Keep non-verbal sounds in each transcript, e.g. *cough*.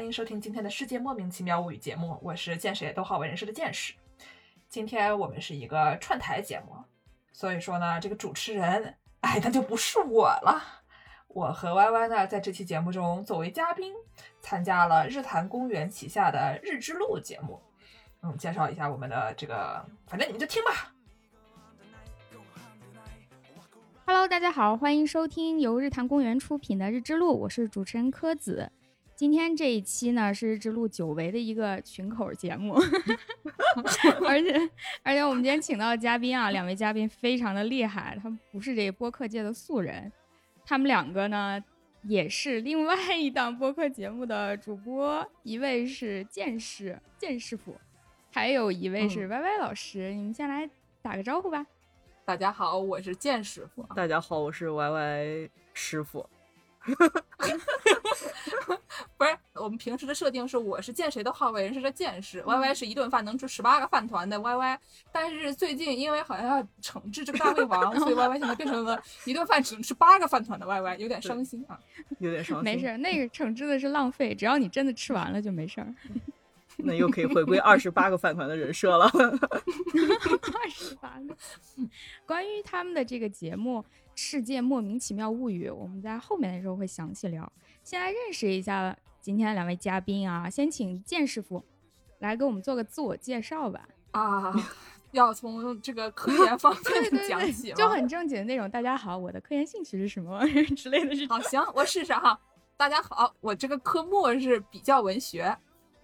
欢迎收听今天的世界莫名其妙物语节目，我是见谁都好为人师的见识。今天我们是一个串台节目，所以说呢，这个主持人，哎，那就不是我了。我和 Y Y 呢，在这期节目中作为嘉宾，参加了日坛公园旗下的日之路节目。嗯，介绍一下我们的这个，反正你们就听吧。Hello，大家好，欢迎收听由日坛公园出品的《日之路》，我是主持人柯子。今天这一期呢是《日之路》久违的一个群口节目，*laughs* 而且而且我们今天请到的嘉宾啊，两位嘉宾非常的厉害，他们不是这个播客界的素人，他们两个呢也是另外一档播客节目的主播，一位是剑师剑师傅，还有一位是 Y Y 老师，你们先来打个招呼吧。大家好，我是剑师傅。大家好，我是 Y Y 师傅。*laughs* 不是，我们平时的设定是我是见谁都好为人师的见识，Y Y 是一顿饭能吃十八个饭团的 Y Y。但是最近因为好像要惩治这个大胃王，所以 Y Y 现在变成了 *laughs* 一顿饭只能吃八个饭团的 Y Y，有点伤心啊。有点伤心。没事，那个惩治的是浪费，只要你真的吃完了就没事儿。*laughs* 那又可以回归二十八个饭团的人设了。二十八个。关于他们的这个节目《世界莫名其妙物语》，我们在后面的时候会详细聊。先来认识一下今天的两位嘉宾啊，先请剑师傅来给我们做个自我介绍吧。啊，要从这个科研方面 *laughs* 讲起吗，就很正经的那种。大家好，我的科研兴趣是什么 *laughs* 之类的。好，行，我试试哈。大家好，我这个科目是比较文学。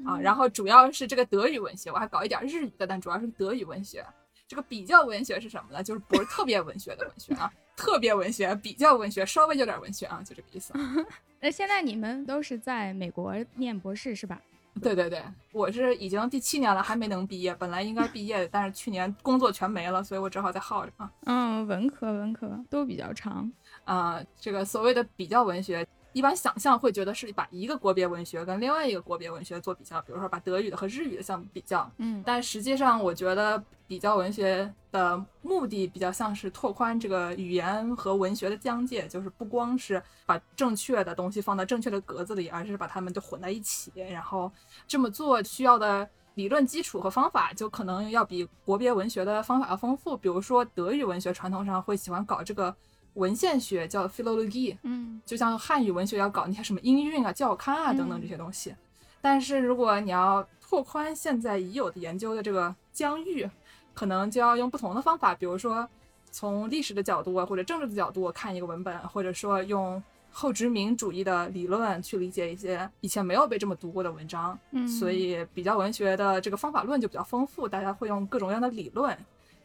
啊，然后主要是这个德语文学，我还搞一点日语的，但主要是德语文学。这个比较文学是什么呢？就是不是特别文学的文学啊，特别文学、比较文学，稍微有点文学啊，就这个意思。*laughs* 那现在你们都是在美国念博士是吧？对对对，我是已经第七年了，还没能毕业，本来应该毕业的，但是去年工作全没了，所以我只好再耗着啊。嗯，文科文科都比较长啊、呃。这个所谓的比较文学。一般想象会觉得是把一个国别文学跟另外一个国别文学做比较，比如说把德语的和日语的相比较。嗯，但实际上我觉得比较文学的目的比较像是拓宽这个语言和文学的疆界，就是不光是把正确的东西放到正确的格子里，而是把它们就混在一起。然后这么做需要的理论基础和方法就可能要比国别文学的方法要丰富。比如说德语文学传统上会喜欢搞这个。文献学叫 philology，嗯，就像汉语文学要搞那些什么音韵啊、教刊啊等等这些东西。嗯、但是如果你要拓宽现在已有的研究的这个疆域，可能就要用不同的方法，比如说从历史的角度啊，或者政治的角度看一个文本，或者说用后殖民主义的理论去理解一些以前没有被这么读过的文章。嗯，所以比较文学的这个方法论就比较丰富，大家会用各种各样的理论。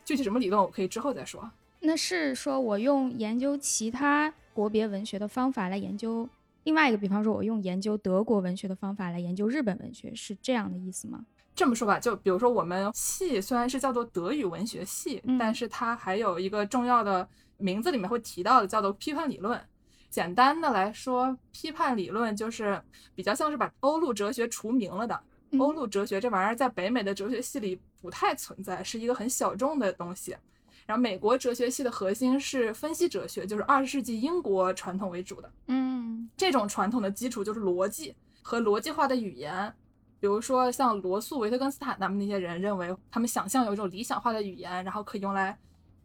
具体什么理论，我可以之后再说。那是说我用研究其他国别文学的方法来研究另外一个，比方说我用研究德国文学的方法来研究日本文学，是这样的意思吗？这么说吧，就比如说我们系虽然是叫做德语文学系，嗯、但是它还有一个重要的名字里面会提到的叫做批判理论。简单的来说，批判理论就是比较像是把欧陆哲学除名了的。嗯、欧陆哲学这玩意儿在北美的哲学系里不太存在，是一个很小众的东西。然后美国哲学系的核心是分析哲学，就是二十世纪英国传统为主的。嗯，这种传统的基础就是逻辑和逻辑化的语言。比如说像罗素、维特根斯坦他们那些人认为，他们想象有一种理想化的语言，然后可以用来，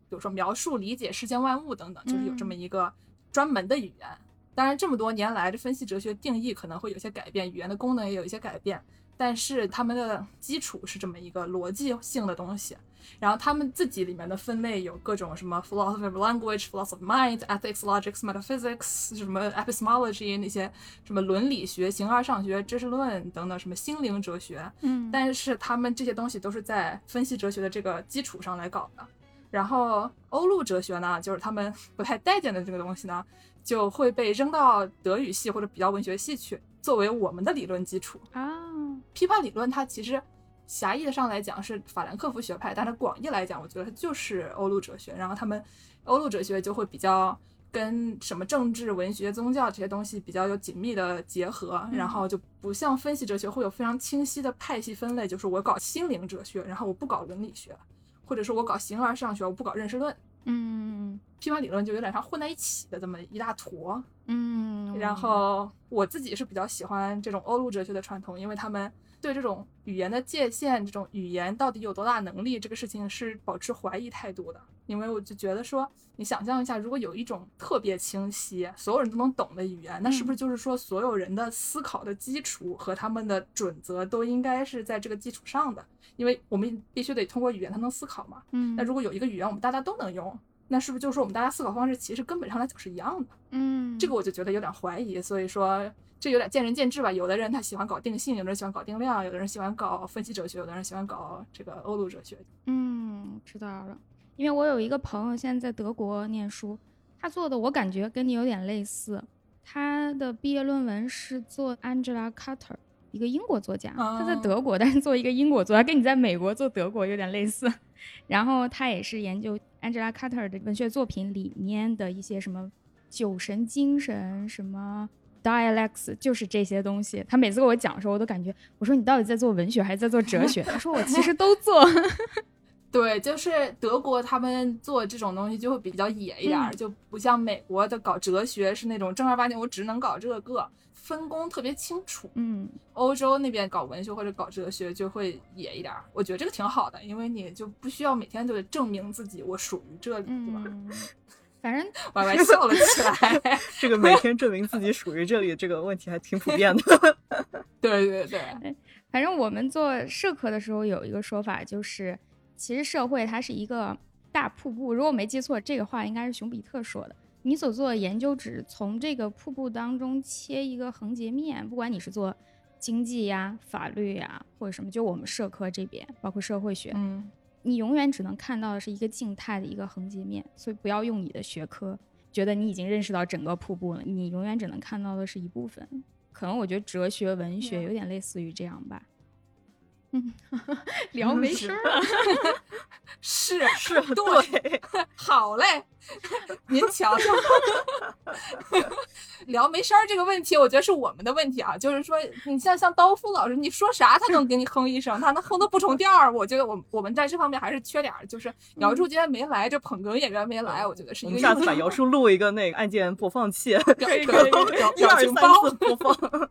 比如说描述、理解世间万物等等，就是有这么一个专门的语言。当然，这么多年来，这分析哲学定义可能会有些改变，语言的功能也有一些改变。但是他们的基础是这么一个逻辑性的东西，然后他们自己里面的分类有各种什么 philosophy of language、philosophy of mind、ethics、logics、metaphysics，什么 epistemology 那些什么伦理学、形而上学、知识论等等，什么心灵哲学，嗯，但是他们这些东西都是在分析哲学的这个基础上来搞的。然后欧陆哲学呢，就是他们不太待见的这个东西呢，就会被扔到德语系或者比较文学系去，作为我们的理论基础啊。批判理论它其实狭义的上来讲是法兰克福学派，但是广义来讲，我觉得它就是欧陆哲学。然后他们欧陆哲学就会比较跟什么政治、文学、宗教这些东西比较有紧密的结合，然后就不像分析哲学会有非常清晰的派系分类，就是我搞心灵哲学，然后我不搞伦理学，或者说我搞形而上学，我不搞认识论。嗯批判理论就有点像混在一起的这么一大坨。嗯，然后我自己是比较喜欢这种欧陆哲学的传统，因为他们对这种语言的界限、这种语言到底有多大能力这个事情是保持怀疑态度的。因为我就觉得说，你想象一下，如果有一种特别清晰、所有人都能懂的语言，那是不是就是说所有人的思考的基础和他们的准则都应该是在这个基础上的？因为我们必须得通过语言才能思考嘛。嗯，那如果有一个语言我们大家都能用，那是不是就是说我们大家思考方式其实根本上来讲是一样的？嗯这个我就觉得有点怀疑，所以说这有点见仁见智吧。有的人他喜欢搞定性，有的人喜欢搞定量，有的人喜欢搞分析哲学，有的人喜欢搞这个欧陆哲学。嗯，知道了。因为我有一个朋友现在在德国念书，他做的我感觉跟你有点类似。他的毕业论文是做 Angela Carter，一个英国作家，他在哦德国，但是做一个英国作家，跟你在美国做德国有点类似。*laughs* 然后他也是研究 Angela Carter 的文学作品里面的一些什么酒神精神，什么 dialects，就是这些东西。他每次跟我讲的时候，我都感觉，我说你到底在做文学还是在做哲学？他说我其实都做。*laughs* 对，就是德国他们做这种东西就会比较野一点儿，嗯就不像美国的搞哲学是那种正儿八经，我只能搞这个，分工特别清楚。嗯欧洲那边搞文学或者搞哲学就会野一点儿，我觉得这个挺好的，因为你就不需要每天都得证明自己我属于这里，对吧？嗯，*laughs* 反正 *laughs* 歪歪笑了起来。*laughs* 这个每天证明自己属于这里这个问题还挺普遍的。对对对，反正我们做社科的时候有一个说法，就是其实社会它是一个大瀑布。如果我没记错，这个话应该是熊彼特说的。你所做的研究只从这个瀑布当中切一个横截面，不管你是做经济呀、法律呀，或者什么，就我们社科这边，包括社会学，嗯，你永远只能看到的是一个静态的一个横截面，所以不要用你的学科觉得你已经认识到整个瀑布了，你永远只能看到的是一部分。可能我觉得哲学、文学嗯有点类似于这样吧。嗯，*laughs* 聊没声儿 *laughs* 了。是 *laughs* 是对，好嘞，您瞧瞧，聊没声儿这个问题，我觉得是我们的问题啊。就是说，你像像刀夫老师，你说啥他能给你哼一声，他能哼的不重调儿。我觉得我我们在这方面还是缺点儿。就是姚柱今天没来，这捧哏演员没来，我觉得是我一个下次把姚叔录一个那个按键播放器，一二三表情包四。播放。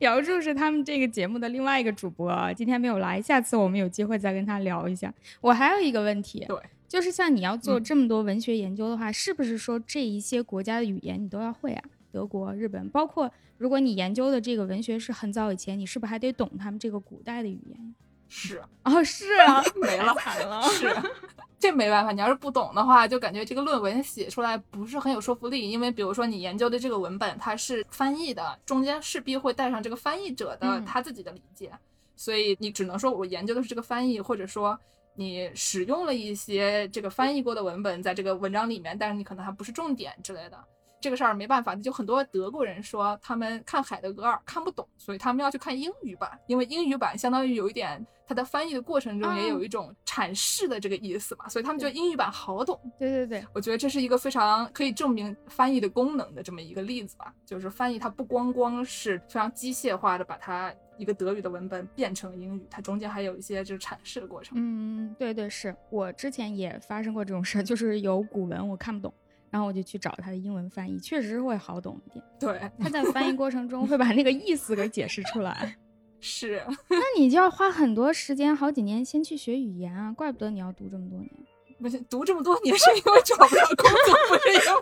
姚柱是他们这个节目的另外一个主播啊，今天没有来，下次我们有机会再跟他聊一下。我还有一个问题，对，就是像你要做嗯这么多文学研究的话，是不是说这一些国家的语言你都要会啊？德国、日本，包括如果你研究的这个文学是很早以前，你是不是还得懂他们这个古代的语言？是哦，是啊，*laughs* 没了惨了。是，*laughs* 这没办法。你要是不懂的话，就感觉这个论文写出来不是很有说服力。因为比如说你研究的这个文本，它是翻译的，中间势必会带上这个翻译者的嗯他自己的理解，所以你只能说我研究的是这个翻译，或者说你使用了一些这个翻译过的文本在这个文章里面，但是你可能还不是重点之类的。这个事儿没办法，就很多德国人说他们看海德格尔看不懂，所以他们要去看英语版，因为英语版相当于有一点它在翻译的过程中也有一种阐释的这个意思嘛，所以他们觉得英语版好懂。对对对，我觉得这是一个非常可以证明翻译的功能的这么一个例子吧，就是翻译它不光光是非常机械化的把它一个德语的文本变成英语，它中间还有一些就是阐释的过程。嗯，对对，是我之前也发生过这种事儿，就是有古文我看不懂，然后我就去找它的英文翻译，确实是会好懂一点。*laughs* 对，他在翻译过程中会把那个意思给解释出来。*laughs* 是，*laughs* 那你就要花很多时间，好几年先去学语言啊，怪不得你要读这么多年。不是读这么多年是因为找不到工作，不是因为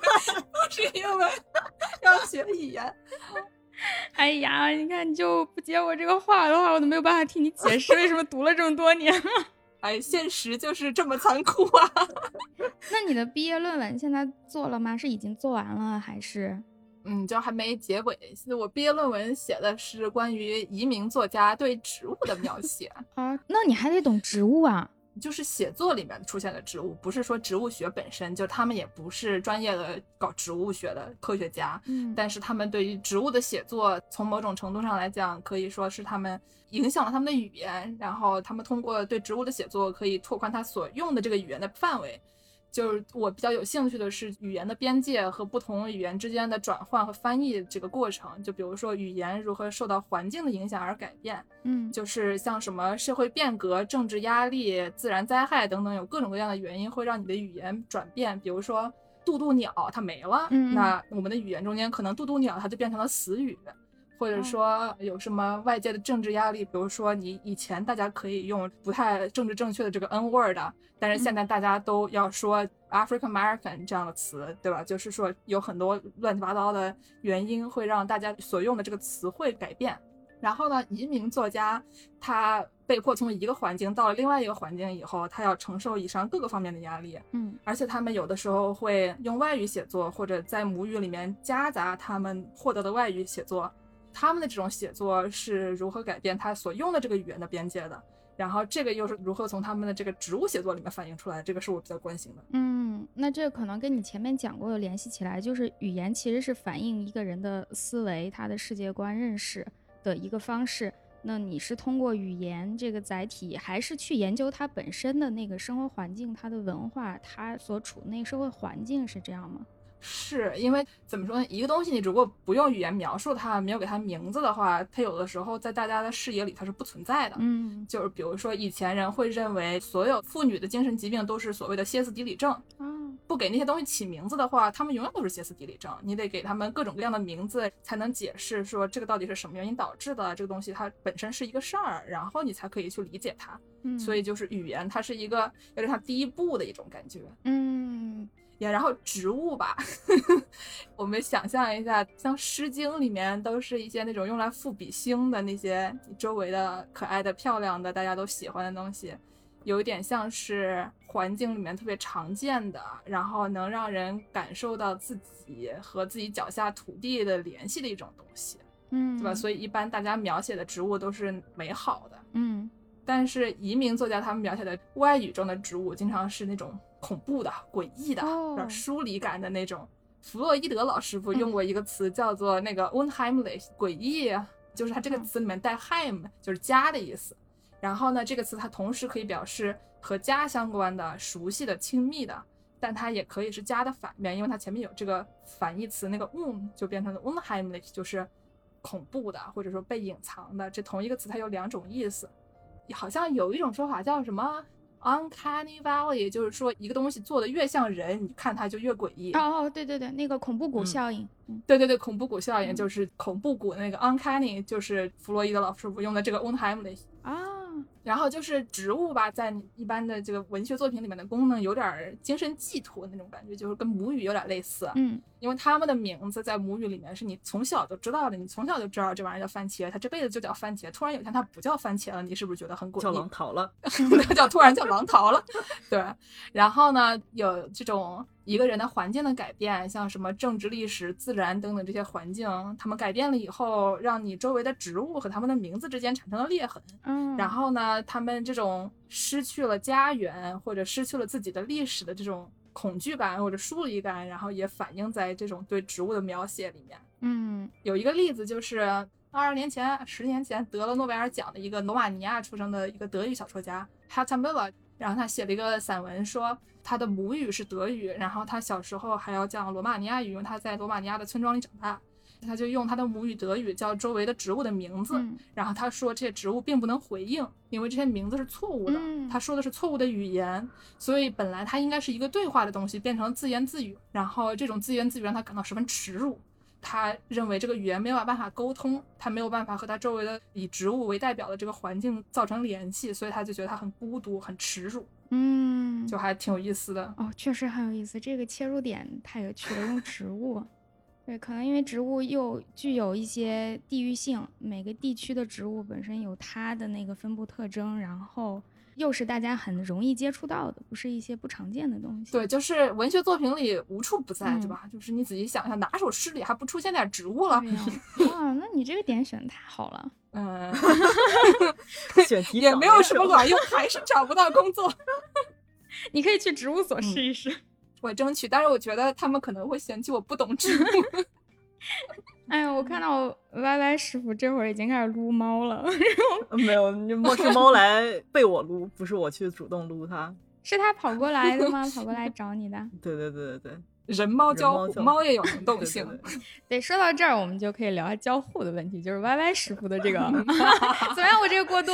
不是因为要学语言。*laughs* 哎呀，你看你就不接我这个话的话，我都没有办法替你解释为什么读了这么多年。*laughs* 哎，现实就是这么残酷啊！*laughs* 那你的毕业论文现在做了吗？是已经做完了还是？嗯，就还没结尾。我毕业论文写的是关于移民作家对植物的描写，啊，那你还得懂植物啊。就是写作里面出现的植物，不是说植物学本身，就他们也不是专业的搞植物学的科学家，嗯但是他们对于植物的写作，从某种程度上来讲，可以说是他们影响了他们的语言，然后他们通过对植物的写作，可以拓宽他所用的这个语言的范围。就是我比较有兴趣的是语言的边界和不同语言之间的转换和翻译这个过程。就比如说语言如何受到环境的影响而改变，嗯，就是像什么社会变革、政治压力、自然灾害等等，有各种各样的原因会让你的语言转变。比如说渡渡鸟它没了，嗯那我们的语言中间可能渡渡鸟它就变成了死语。或者说有什么外界的政治压力，比如说你以前大家可以用不太政治正确的这个 N word，但是现在大家都要说 African American 这样的词，对吧？就是说有很多乱七八糟的原因会让大家所用的这个词汇改变。然后呢，移民作家他被迫从一个环境到了另外一个环境以后，他要承受以上各个方面的压力，嗯而且他们有的时候会用外语写作，或者在母语里面夹杂他们获得的外语写作。他们的这种写作是如何改变他所用的这个语言的边界的？然后这个又是如何从他们的这个植物写作里面反映出来？这个是我比较关心的。嗯，那这可能跟你前面讲过的联系起来，就是语言其实是反映一个人的思维、他的世界观认识的一个方式。那你是通过语言这个载体，还是去研究它本身的那个生活环境、它的文化、它所处那个社会环境是这样吗？是因为怎么说呢？一个东西你如果不用语言描述它，没有给它名字的话，它有的时候在大家的视野里它是不存在的。嗯就是比如说以前人会认为所有妇女的精神疾病都是所谓的歇斯底里症，嗯不给那些东西起名字的话，他们永远都是歇斯底里症。你得给他们各种各样的名字，才能解释说这个到底是什么原因导致的。这个东西它本身是一个事儿，然后你才可以去理解它。嗯，所以就是语言，它是一个有点像第一步的一种感觉。嗯也然后植物吧，*laughs* 我们想象一下，像《诗经》里面都是一些那种用来赋比兴的那些周围的可爱的、漂亮的，大家都喜欢的东西，有一点像是环境里面特别常见的，然后能让人感受到自己和自己脚下土地的联系的一种东西，嗯，对吧？所以一般大家描写的植物都是美好的，嗯。但是移民作家他们描写的外语中的植物，经常是那种恐怖的、诡异的、哦有点疏离感的那种。弗洛伊德老师傅用过一个词叫做那个 unheimlich，诡异，就是它这个词里面带 heim，就是家的意思。然后呢，这个词它同时可以表示和家相关的、熟悉的、亲密的，但它也可以是家的反面，因为它前面有这个反义词，那个 un 就变成了 unheimlich，就是恐怖的或者说被隐藏的。这同一个词它有两种意思。好像有一种说法叫什么 uncanny valley，也就是说一个东西做的越像人，你看它就越诡异。哦哦，对对对，那个恐怖谷嗯效应，嗯对对对，恐怖谷效应嗯就是恐怖谷那个 uncanny，就是弗洛伊德老师傅用的这个 unheimlich。啊，然后就是植物吧，在一般的这个文学作品里面的功能有点儿精神寄托那种感觉，就是跟母语有点类似。嗯因为他们的名字在母语里面是你从小就知道的，你从小就知道这玩意儿叫番茄，它这辈子就叫番茄。突然有一天它不叫番茄了，你是不是觉得很诡异？*laughs* *laughs* 叫狼桃了。那叫突然叫狼桃了，对。然后呢，有这种一个人的环境的改变，像什么政治、历史、自然等等这些环境，他们改变了以后，让你周围的植物和他们的名字之间产生了裂痕。嗯，然后呢，他们这种失去了家园或者失去了自己的历史的这种恐惧感或者疏离感，然后也反映在这种对植物的描写里面。嗯有一个例子就是二十年前、十年前得了诺贝尔奖的一个罗马尼亚出生的一个德语小说家 Herta Müller，然后他写了一个散文，说他的母语是德语，然后他小时候还要讲罗马尼亚语，因为他在罗马尼亚的村庄里长大，他就用他的母语德语叫周围的植物的名字，嗯然后他说这些植物并不能回应，因为这些名字是错误的，嗯他说的是错误的语言，所以本来它应该是一个对话的东西，变成了自言自语，然后这种自言自语让他感到十分耻辱。他认为这个语言没有办法沟通，他没有办法和他周围的以植物为代表的这个环境造成联系，所以他就觉得他很孤独、很耻辱，嗯，就还挺有意思的。哦，确实很有意思，这个切入点太有趣了，用植物。对，可能因为植物又具有一些地域性，每个地区的植物本身有它的那个分布特征，然后又是大家很容易接触到的，不是一些不常见的东西。对，就是文学作品里无处不在，嗯对吧？就是你仔细想想，哪首诗里还不出现点植物了？对呀，哇，那你这个点选的太好了。*laughs* 嗯，*laughs* 选题也没有什么卵用，还是找不到工作。你可以去植物所嗯试一试。我争取，但是我觉得他们可能会嫌弃我不懂植物。*laughs* 哎呀，我看到 Y Y 师傅这会儿已经开始撸猫了。没有，那莫世猫来被我撸，不是我去主动撸它。*laughs* 是它跑过来的吗？跑过来找你的？*laughs* 对对对对对，人猫交互，猫猫也有能动对性。对对对，说到这儿，我们就可以聊下交互的问题，就是 Y Y 师傅的这个怎么样？我这个过渡，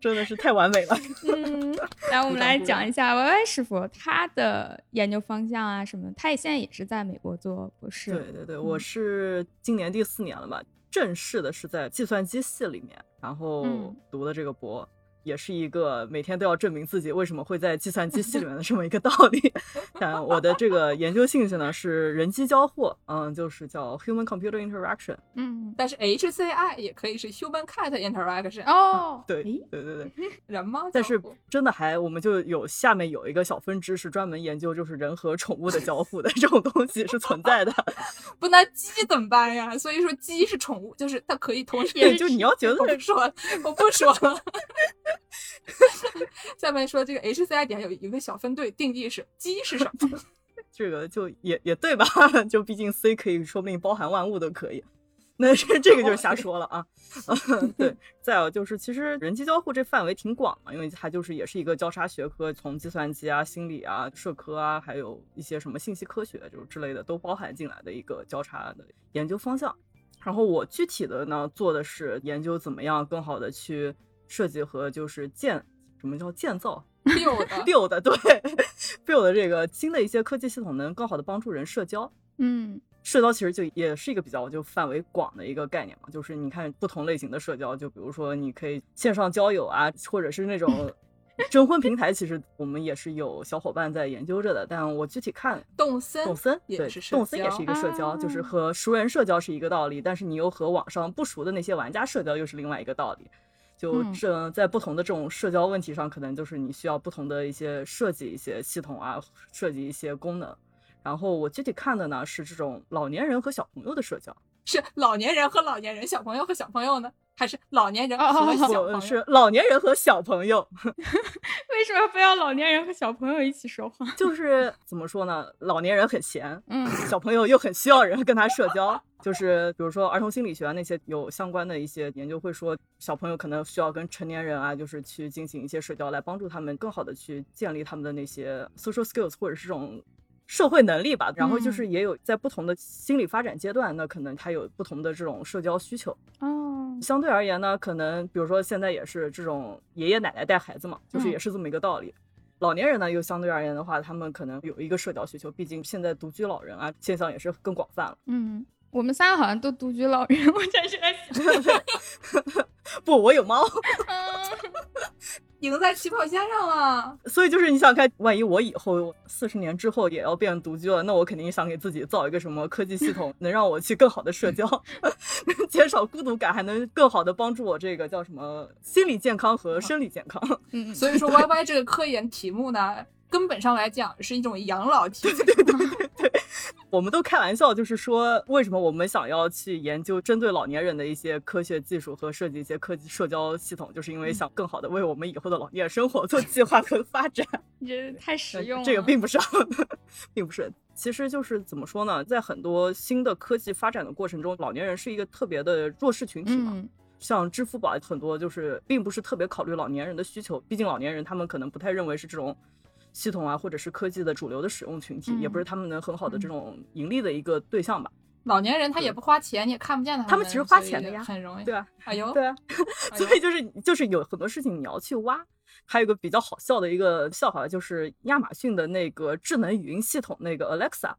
真的是太完美了。*laughs* 嗯，来，我们来讲一下 Y Y 师傅他的研究方向啊什么的，他也现在也是在美国做博士。对对对，我是今年第四年了吧，正式的是在计算机系里面，然后嗯读的这个博。也是一个每天都要证明自己为什么会在计算机系里面的这么一个道理。*laughs* 但我的这个研究兴趣呢是人机交互，嗯，就是叫 human computer interaction。嗯，但是 HCI 也可以是 Human Cat Interaction，、哦，对对对对，*laughs* 人吗但是。真的还我们就有下面有一个小分支是专门研究就是人和宠物的交互的这种东西是存在的。*laughs* 不那鸡怎么办呀？所以说鸡是宠物，就是它可以同时就你要觉得我不说了，我不说了。下面说这个 HCI 底下有一个小分队，定义是鸡是什么？*laughs* 这个就也也对吧？*laughs* 就毕竟 C 可以说不定包含万物都可以。那这这个就是瞎说了啊，嗯，*laughs* 对。再有就是，其实人机交互这范围挺广嘛，因为它就是也是一个交叉学科，从计算机啊、心理啊、社科啊，还有一些什么信息科学就是之类的都包含进来的一个交叉的研究方向。然后我具体的呢做的是研究怎么样更好的去设计和就是建什么叫建造 *laughs* build *laughs* 的 build 对 build 这个新的一些科技系统，能更好的帮助人社交。嗯社交其实就也是一个比较就范围广的一个概念嘛，就是你看不同类型的社交，就比如说你可以线上交友啊，或者是那种 *laughs* 征婚平台，其实我们也是有小伙伴在研究着的。但我具体看动森动森，对也是，动森也是一个社交，就是啊和熟人社交是一个道理，但是你又和网上不熟的那些玩家社交又是另外一个道理。就嗯这在不同的这种社交问题上，可能就是你需要不同的一些设计一些系统啊，设计一些功能。然后我具体看的呢是这种老年人和小朋友的社交，是老年人和老年人，小朋友和小朋友呢？还是老年人哦哦哦和小朋友？不是老年人和小朋友，*laughs* 为什么非要老年人和小朋友一起说话？*laughs* 就是怎么说呢？老年人很闲，嗯小朋友又很需要人跟他社交。就是比如说儿童心理学啊那些有相关的一些研究会说，小朋友可能需要跟成年人啊，就是去进行一些社交，来帮助他们更好的去建立他们的那些 social skills 或者是这种。社会能力吧，然后就是也有在不同的心理发展阶段，那可能他有不同的这种社交需求。哦，相对而言呢，可能比如说现在也是这种爷爷奶奶带孩子嘛，就是嗯也是这么一个道理。老年人呢，又相对而言的话，他们可能有一个社交需求，毕竟现在独居老人啊现象也是更广泛了。嗯，我们仨好像都独居老人，我真是在想，*laughs* 不，我有猫，嗯 *laughs* 赢在起跑线上了。所以就是你想看，万一我以后四十年之后也要变独居了，那我肯定想给自己造一个什么科技系统，*laughs* 能让我去更好的社交，*laughs* 能减少孤独感，还能更好的帮助我这个叫什么心理健康和生理健康。嗯，所以说 Y Y 这个科研题目呢，根本上来讲是一种养老体制。对。我们都开玩笑，就是说，为什么我们想要去研究针对老年人的一些科学技术和设计一些科技社交系统，就是因为想更好的为我们以后的老年生活做计划和发展。你 *laughs* 这太 *laughs* 实用了。这个并不是，*laughs* 并不是。其实就是怎么说呢，在很多新的科技发展的过程中，老年人是一个特别的弱势群体嘛。嗯像支付宝很多就是并不是特别考虑老年人的需求，毕竟老年人他们可能不太认为是这种系统啊或者是科技的主流的使用群体，嗯也不是他们能很好的这种盈利的一个对象吧。老年人他也不花钱，你也看不见他们，他们其实花钱的呀很容易。对啊，哎呦，对啊，哎所以就是就是有很多事情你要去挖。还有一个比较好笑的一个笑话，就是亚马逊的那个智能语音系统那个 Alexa。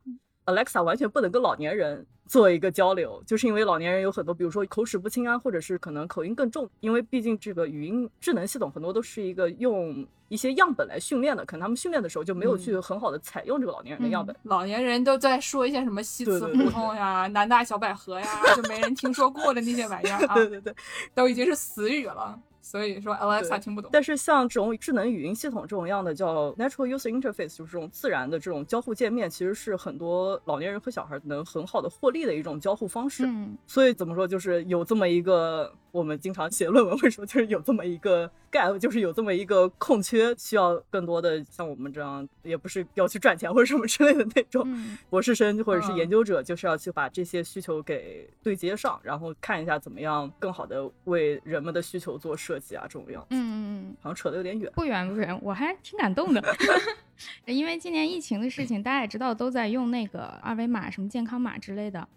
Alexa 完全不能跟老年人做一个交流，就是因为老年人有很多，比如说口齿不清啊，或者是可能口音更重，因为毕竟这个语音智能系统很多都是一个用一些样本来训练的，可能他们训练的时候就没有去很好的采用这个老年人的样本。老年人都在说一些什么西祠胡同呀、南大小百合呀，就没人听说过的那些玩意儿 *laughs* 啊，对对对，都已经是死语了。所以说 Alexa 听不懂。但是像这种智能语音系统这种样的叫 natural user interface，就是这种自然的这种交互界面，其实是很多老年人和小孩能很好的获利的一种交互方式。嗯所以怎么说，就是有这么一个我们经常写论文会说，就是有这么一个 gap，就是有这么一个空缺，需要更多的像我们这样，也不是要去赚钱或者什么之类的那种嗯博士生或者是嗯研究者，就是要去把这些需求给对接上，然后看一下怎么样更好的为人们的需求做设计啊，这种样子。嗯嗯嗯，好像扯得有点远。不远不远，我还挺感动的。*laughs* 因为今年疫情的事情，大家也知道都在用那个二维码、什么健康码之类的。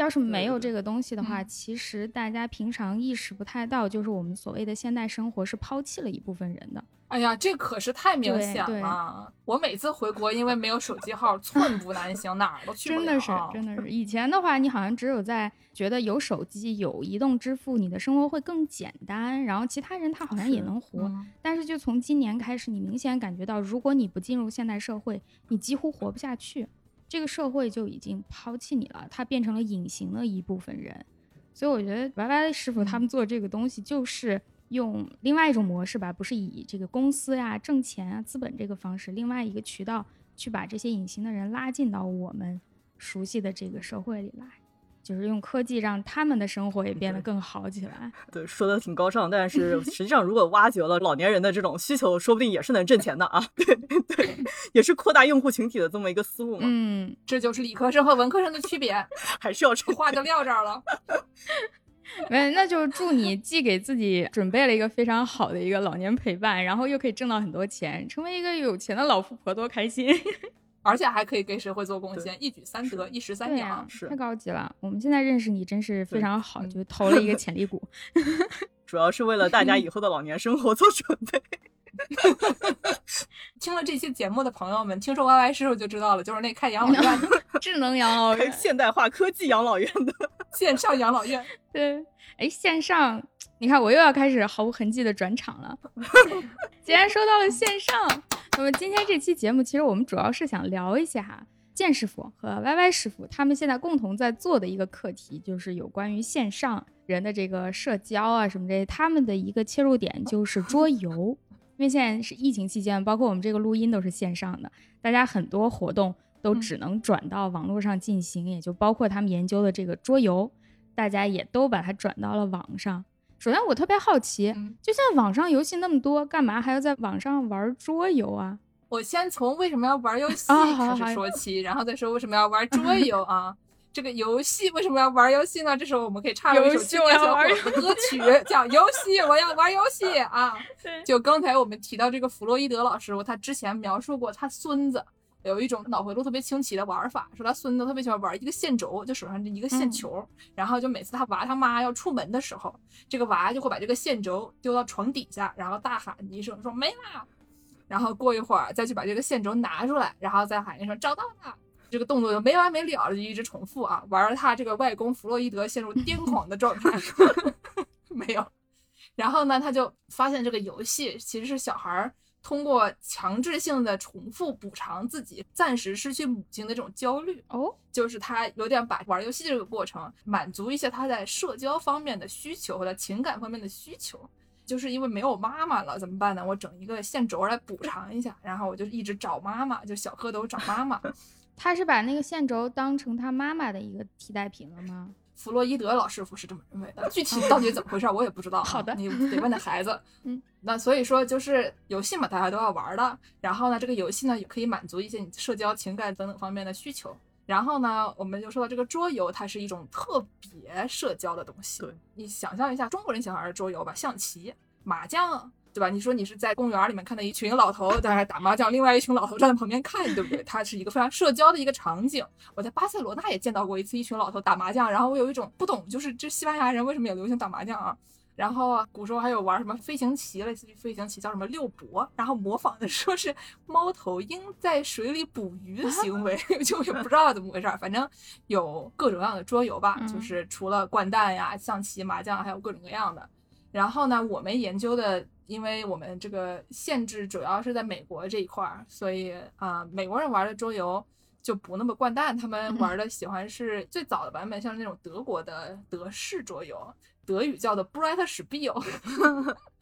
要是没有这个东西的话，嗯其实大家平常意识不太到，就是我们所谓的现代生活是抛弃了一部分人的。哎呀，这可是太明显了！我每次回国，因为没有手机号，寸步难行，哪儿都去不了。真的是，真的是。以前的话，你好像只有在觉得有手机、有移动支付，你的生活会更简单，然后其他人他好像也能活。嗯但是就从今年开始，你明显感觉到，如果你不进入现代社会，你几乎活不下去。这个社会就已经抛弃你了，他变成了隐形的一部分人。所以我觉得 Y Y 师傅他们做这个东西，就是用另外一种模式吧，不是以这个公司呀、挣钱啊、资本这个方式，另外一个渠道去把这些隐形的人拉进到我们熟悉的这个社会里来，就是用科技让他们的生活也变得更好起来。对，说的挺高尚，但是实际上如果挖掘了老年人的这种需求，说不定也是能挣钱的啊。*laughs* 对对，也是扩大用户群体的这么一个思路嘛，嗯，这就是理科生和文科生的区别。*laughs* 还是要挣话就撂这儿了。*laughs* 没，那就祝你既给自己准备了一个非常好的一个老年陪伴，然后又可以挣到很多钱，成为一个有钱的老富婆，多开心！而且还可以给社会做贡献，一举三得，一石三鸟。是太高级了。我们现在认识你真是非常好，嗯就投了一个 *laughs* 潜力股。主要是为了大家以后的老年生活做准备。*laughs* 听了这期节目的朋友们，听说 Y Y 师傅就知道了，就是那开养老院的 *laughs* 智能养老院，现代化科技养老院的，线上养老院。对，哎，线上，你看我又要开始毫无痕迹的转场了。既然说到了线上，那么今天这期节目，其实我们主要是想聊一下剑师傅和 Y Y 师傅他们现在共同在做的一个课题，就是有关于线上人的这个社交啊什么这些，他们的一个切入点就是桌游。因为现在是疫情期间，包括我们这个录音都是线上的，大家很多活动都嗯只能转到网络上进行，也就包括他们研究的这个桌游，大家也都把它转到了网上。首先，我特别好奇，嗯就现在网上游戏那么多，干嘛还要在网上玩桌游啊？我先从为什么要玩游戏开始说起，然后再说为什么要玩桌游啊。*laughs* 这个游戏为什么要玩游戏呢？这时候我们可以插入一首游戏青年小伙我要玩子的歌曲，叫《游戏我要玩游戏》啊。*laughs* 就刚才我们提到这个弗洛伊德老师，他之前描述过他孙子有一种脑回路特别清奇的玩法，说他孙子特别喜欢玩一个线轴，就手上这一个线嗯球，然后就每次他娃他妈要出门的时候，这个娃就会把这个线轴丢到床底下，然后大喊一声说没啦，然后过一会儿再去把这个线轴拿出来，然后再喊一声找到了。这个动作就没完没了的就一直重复啊，玩儿他这个外公弗洛伊德陷入 *laughs* 癫狂的状态，*laughs* 没有。然后呢，他就发现这个游戏其实是小孩儿通过强制性的重复补偿自己暂时失去母亲的这种焦虑，哦，就是他有点把玩游戏这个过程满足一些他在社交方面的需求或者情感方面的需求。就是因为没有妈妈了，怎么办呢？我整一个线轴来补偿一下，然后我就一直找妈妈，就小蝌蚪找妈妈。*laughs* 他是把那个线轴当成他妈妈的一个替代品了吗？弗洛伊德老师傅是这么认为的，*laughs* 具体到底怎么回事儿我也不知道啊。好的你得问那孩子。*laughs* 嗯，那所以说就是游戏嘛，大家都要玩的。然后呢，这个游戏呢也可以满足一些你社交、情感等等方面的需求。然后呢，我们就说到这个桌游，它是一种特别社交的东西。对，你想象一下，中国人喜欢玩的桌游吧，象棋、麻将。对吧？你说你是在公园里面看到一群老头在那打麻将，另外一群老头站在旁边看，对不对？它是一个非常社交的一个场景。我在巴塞罗那也见到过一次，一群老头打麻将，然后我有一种不懂，就是这西班牙人为什么也流行打麻将啊？然后啊，古时候还有玩什么飞行棋，类似于飞行棋叫什么六博，然后模仿的 *laughs* 说是猫头鹰在水里捕鱼的行为，就也不知道怎么回事儿，反正有各种各样的桌游吧，嗯就是除了掼蛋呀、象棋、麻将，还有各种各样的。然后呢，我们研究的，因为我们这个限制主要是在美国这一块儿，所以啊、美国人玩的桌游就不那么掼蛋，他们玩的喜欢是最早的版本，像那种德国的德式桌游。德语叫的 Bright Spiel，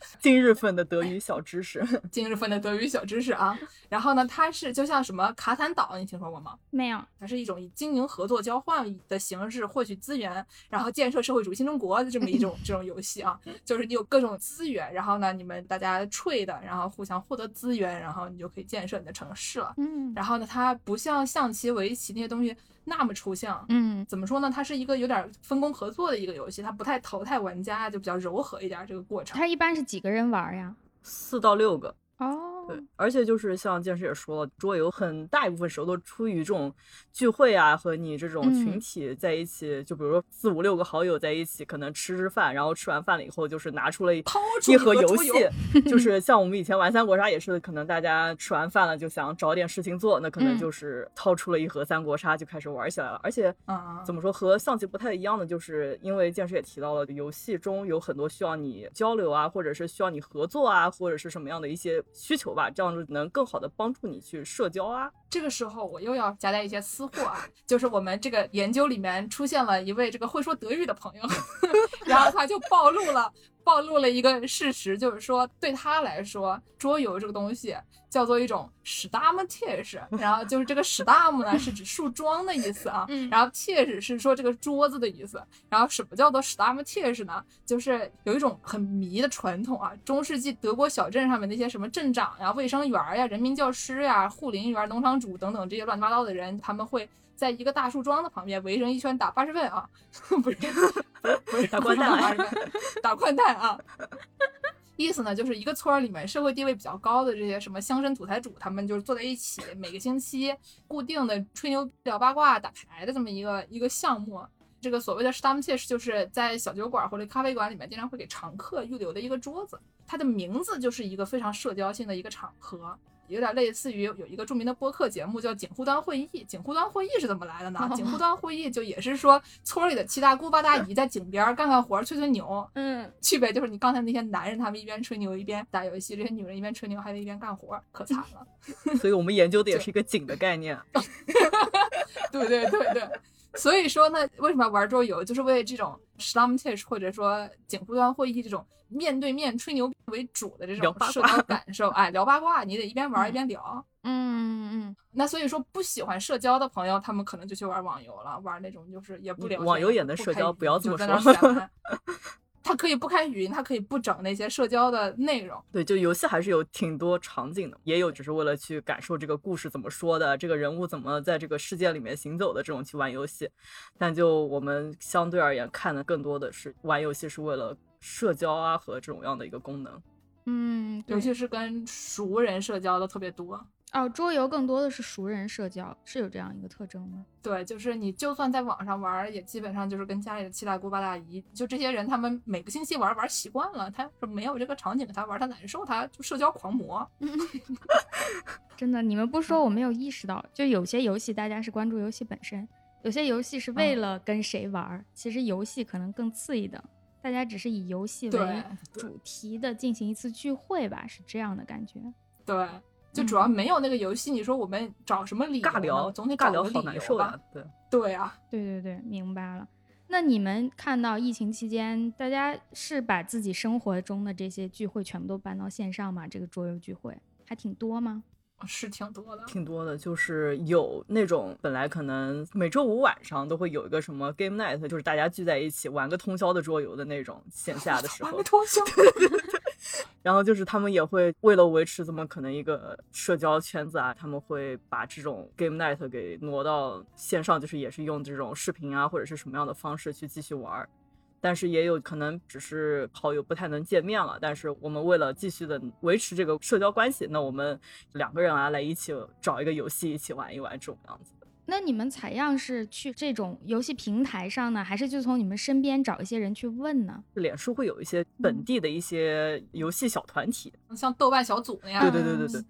*laughs* 今日份的德语小知识。*laughs* 今日份的德语小知识啊。然后呢，它是就像什么卡坦岛，你听说过吗？没有，它是一种以经营合作交换的形式获取资源，然后建设社会主义新中国的这么一种 *laughs* 这种游戏啊。就是你有各种资源，然后呢，你们大家 trade，然后互相获得资源，然后你就可以建设你的城市了。嗯然后呢，它不像象棋、围棋那些东西那么抽象。嗯怎么说呢？它是一个有点分工合作的一个游戏，它不太淘汰玩家，就比较柔和一点这个过程。它一般是几个人玩呀？四到六个，哦，对，而且就是像剑师也说了，桌游很大一部分时候都出于这种聚会啊，和你这种群嗯。体在一起，就比如说四五六个好友在一起，可能吃吃饭，然后吃完饭了以后，就是拿出了一一盒游戏游，*laughs* 就是像我们以前玩三国杀也是，可能大家吃完饭了就想找点事情做，那可能嗯。就是掏出了一盒三国杀就开始玩起来了。而且嗯怎么说和象棋不太一样的，就是因为剑师也提到了，游戏中有很多需要你交流啊，或者是需要你合作啊，或者是什么样的一些需求吧，这样子能更好的帮助你去社交啊。这个时候我又要夹带一些私货啊，*laughs* 就是我们这个研究里面出现了一位这个会说德语的朋友，*laughs* 然后他就暴露了暴露了一个事实，就是说对他来说，桌游这个东西叫做一种 Stammtisch，*laughs* 然后就是这个 Stamm 呢是指树桩的意思啊，嗯。然后 Tisch 是说这个桌子的意思，然后什么叫做 Stammtisch 呢？就是有一种很迷的传统啊，中世纪德国小镇上面那些什么镇长呀、卫生员呀、人民教师呀、护林员、农场主等等这些乱七八糟的人，他们会在一个大树桩的旁边围成一圈打八十分啊，不是不是打掼蛋八十分，打掼蛋啊。*laughs* 意思呢，就是一个村儿里面社会地位比较高的这些什么乡绅土财主，他们就是坐在一起，每个星期固定的吹牛聊八卦、打牌的这么一个一个项目。这个所谓的 Stammtisch 就是在小酒馆或者咖啡馆里面经常会给常客预留的一个桌子，它的名字就是一个非常社交性的一个场合。有点类似于有一个著名的播客节目叫警护端会议。警护端会议是怎么来的呢？警护端会议就也是说村里的七大姑八大姨在井边干干活、吹吹牛，嗯，*laughs* 区别就是你刚才那些男人他们一边吹牛一边打游戏，这些女人一边吹牛还得一边干活，可惨了。*laughs* 所以我们研究的也是一个井的概念。*laughs* 对对对对，所以说呢，为什么要玩桌游？就是为这种 Stammtisch 或者说景湖端会议这种面对面吹牛为主的这种社交感受。哎，聊八卦，你得一边玩一边聊。嗯嗯嗯那所以说，不喜欢社交的朋友，他们可能就去玩网游了，玩那种就是也不聊天。网游也能社交不要这么说它可以不开语音，它可以不整那些社交的内容。对，就游戏还是有挺多场景的，也有只是为了去感受这个故事怎么说的，这个人物怎么在这个世界里面行走的这种去玩游戏。但就我们相对而言看的更多的是玩游戏是为了社交啊和这种样的一个功能。嗯，尤其是跟熟人社交的特别多。哦，桌游更多的是熟人社交，是有这样一个特征吗？对，就是你就算在网上玩儿，也基本上就是跟家里的七大姑八大姨，就这些人，他们每个星期玩儿玩儿习惯了，他要是没有这个场景，他玩儿他难受，他就社交狂魔。*laughs* 真的，你们不说我没有意识到，就有些游戏大家是关注游戏本身，有些游戏是为嗯了跟谁玩儿，其实游戏可能更次一等，大家只是以游戏为主题的进行一次聚会吧，是这样的感觉。对，就主要没有那个游戏，你说我们找什么理由？尬聊总得尬聊找个理由好难受呀吧。，对。对啊，对对对，明白了。那你们看到疫情期间，大家是把自己生活中的这些聚会全部都搬到线上吗？这个桌游聚会还挺多吗？是挺多的。挺多的，就是有那种本来可能每周五晚上都会有一个什么 game night，就是大家聚在一起玩个通宵的桌游的那种线下的时 *laughs* 候玩个，通宵。*laughs* 然后就是他们也会为了维持这么可能一个社交圈子啊，他们会把这种 game night 给挪到线上，就是也是用这种视频啊或者是什么样的方式去继续玩儿。但是也有可能只是好友不太能见面了，但是我们为了继续的维持这个社交关系，那我们两个人啊来一起找一个游戏一起玩一玩这种样子。那你们采样是去这种游戏平台上呢，还是就从你们身边找一些人去问呢？脸书会有一些本地的一些游戏小团体，像豆瓣小组那样。对对对对对。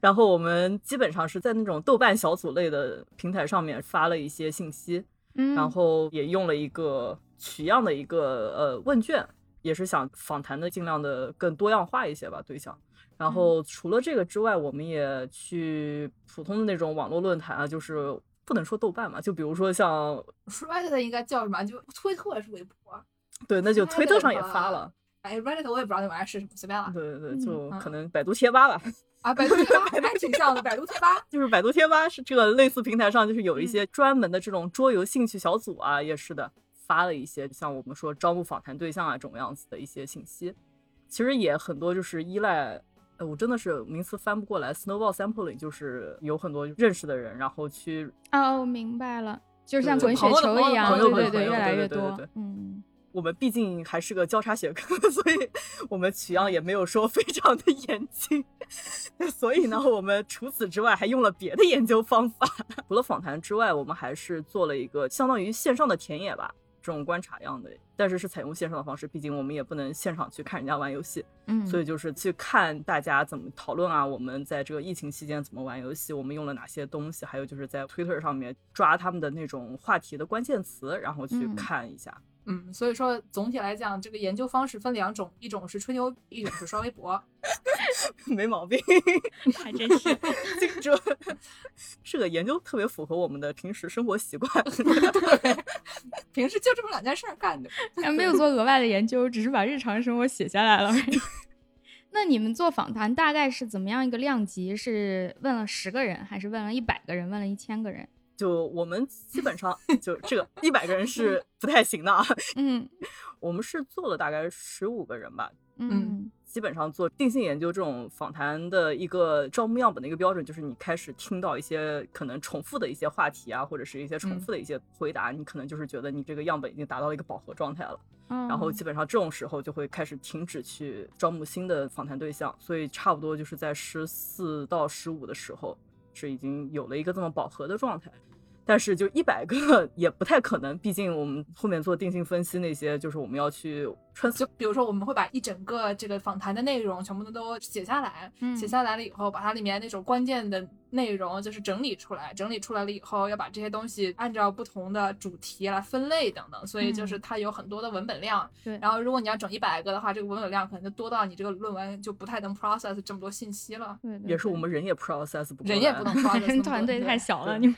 然后我们基本上是在那种豆瓣小组类的平台上面发了一些信息，嗯，然后也用了一个取样的一个呃问卷，也是想访谈的尽量的更多样化一些吧对象。然后除了这个之外，我们也去普通的那种网络论坛啊，就是不能说豆瓣嘛，就比如说像 Reddit 应该叫什么？就推特还是微博？对，那就推特上也发了。哎，Reddit 我也不知道那玩意儿是什么，随便了。对对对，嗯就嗯可能百度贴吧吧，啊，百度贴吧还挺像的，百度贴吧。就是百度贴吧是这个类似平台上，就是有一嗯些专门的这种桌游兴趣小组啊，也是的，发了一些像我们说招募访谈对象啊这种样子的一些信息。其实也很多就是依赖，呃，我真的是名词翻不过来，snowball sampling 就是有很多认识的人，然后去哦，我明白了，就对像滚雪球一样，对对对，越来越多嗯。我们毕竟还是个交叉学科，*laughs* 所以我们取样也没有说非常的严谨。*laughs* 所以呢，我们除此之外还用了别的研究方法。*laughs* 除了访谈之外，我们还是做了一个相当于线上的田野吧，这种观察样的，但是是采用线上的方式，毕竟我们也不能现场去看人家玩游戏，嗯，所以就是去看大家怎么讨论啊，我们在这个疫情期间怎么玩游戏，我们用了哪些东西，还有就是在 Twitter 上面抓他们的那种话题的关键词，然后去嗯。看一下。嗯，所以说总体来讲，这个研究方式分两种，一种是吹牛，一种是刷微博。*laughs* 没毛病，*laughs* 还真是。精准。是个研究特别符合我们的平时生活习惯。*laughs* 对，平时就这么两件事儿干的。但没有做额外的研究，只是把日常生活写下来了而已。那你们做访谈大概是怎么样一个量级？是问了十个人，还是问了一百个人，问了一千个人？就我们基本上 *laughs* 就这个一百个人是 *laughs* 不太行的啊，嗯 *laughs* 我们是做了大概十五个人吧。嗯基本上做定性研究这种访谈的一个招募样本的一个标准，就是你开始听到一些可能重复的一些话题啊，或者是一些重复的一些回答，你可能就是觉得你这个样本已经达到了一个饱和状态了。嗯，然后基本上这种时候就会开始停止去招募新的访谈对象，所以差不多就是在十四到十五的时候是已经有了一个这么饱和的状态。但是就一百个也不太可能，毕竟我们后面做定性分析那些，就是我们要去穿就比如说，我们会把一整个这个访谈的内容全部都都写下来，嗯写下来了以后，把它里面那种关键的内容就是整理出来，整理出来了以后，要把这些东西按照不同的主题来分类等等，所以就是嗯它有很多的文本量。对然后如果你要整一百个的话，这个文本量可能就多到你这个论文就不太能 process 这么多信息了，对对也是我们人也 process 不过来人也不能 process 人。*laughs* 团队太小了，你们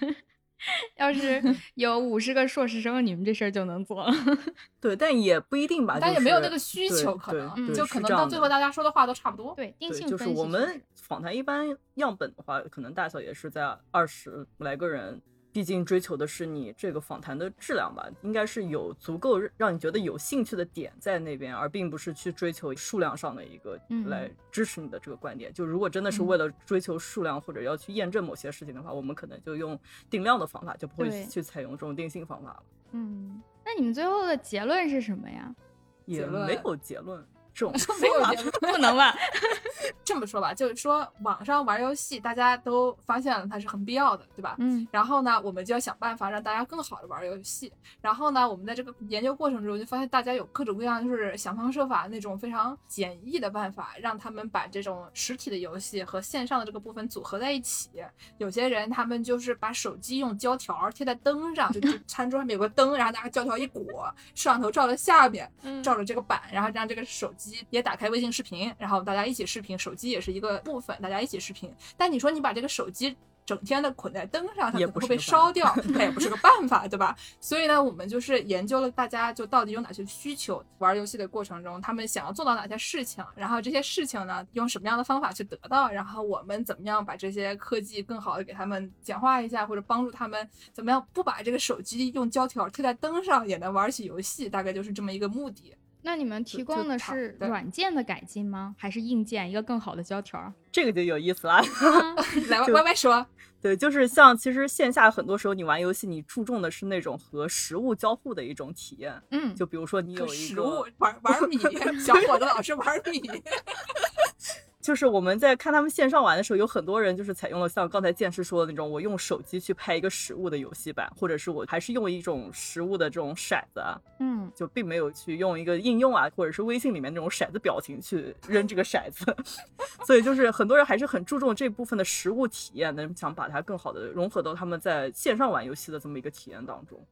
要是 *laughs* 有五十个硕士生，你们这事儿就能做了。*laughs* 对，但也不一定吧，但也没有那个需求，可能对就可能到最后大家说的话都差不多。对，定，性就是分析我们访谈一般样本的话，可能大小也是在二十来个人，毕竟追求的是你这个访谈的质量吧，应该是有足够让你觉得有兴趣的点在那边，而并不是去追求数量上的一个嗯来支持你的这个观点。就如果真的是嗯为了追求数量或者要去验证某些事情的话，我们可能就用定量的方法，就不会去采用这种定性方法了。嗯，那你们最后的结论是什么呀？也没有结论，这种没有不能吧？*laughs* 这么说吧，就是说网上玩游戏，大家都发现了它是很必要的，对吧？嗯然后呢，我们就要想办法让大家更好的玩游戏。然后呢，我们在这个研究过程中就发现，大家有各种各样，就是想方设法那种非常简易的办法，让他们把这种实体的游戏和线上的这个部分组合在一起。有些人他们就是把手机用胶条贴在灯上，就就 *laughs* 餐桌上面有个灯，然后拿个胶条一裹，摄像头照在下面，嗯照着这个板，然后让这个手机也打开微信视频，然后大家一起视频，手机也是一个部分，大家一起视频。但你说你把这个手机整天的捆在灯上，它可能会被也不是个烧掉，*laughs* 它也不是个办法，对吧？所以呢，我们就是研究了大家就到底有哪些需求，玩游戏的过程中他们想要做到哪些事情，然后这些事情呢用什么样的方法去得到，然后我们怎么样把这些科技更好的给他们简化一下，或者帮助他们怎么样不把这个手机用胶条贴在灯上也能玩起游戏，大概就是这么一个目的。那你们提供的是软件的改进吗？还是硬件一个更好的胶条？这个就有意思了。*laughs* *laughs* 来就歪歪说，对，就是像其实线下很多时候你玩游戏，你注重的是那种和实物交互的一种体验。嗯，就比如说你有一个食物，玩玩米，*laughs* 小伙子老是玩米。就是我们在看他们线上玩的时候，有很多人就是采用了像刚才剑师说的那种，我用手机去拍一个实物的游戏版，或者是我还是用一种实物的这种骰子啊，嗯就并没有去用一个应用啊，或者是微信里面那种骰子表情去扔这个骰子，*laughs* 所以就是很多人还是很注重这部分的实物体验能，想把它更好的融合到他们在线上玩游戏的这么一个体验当中。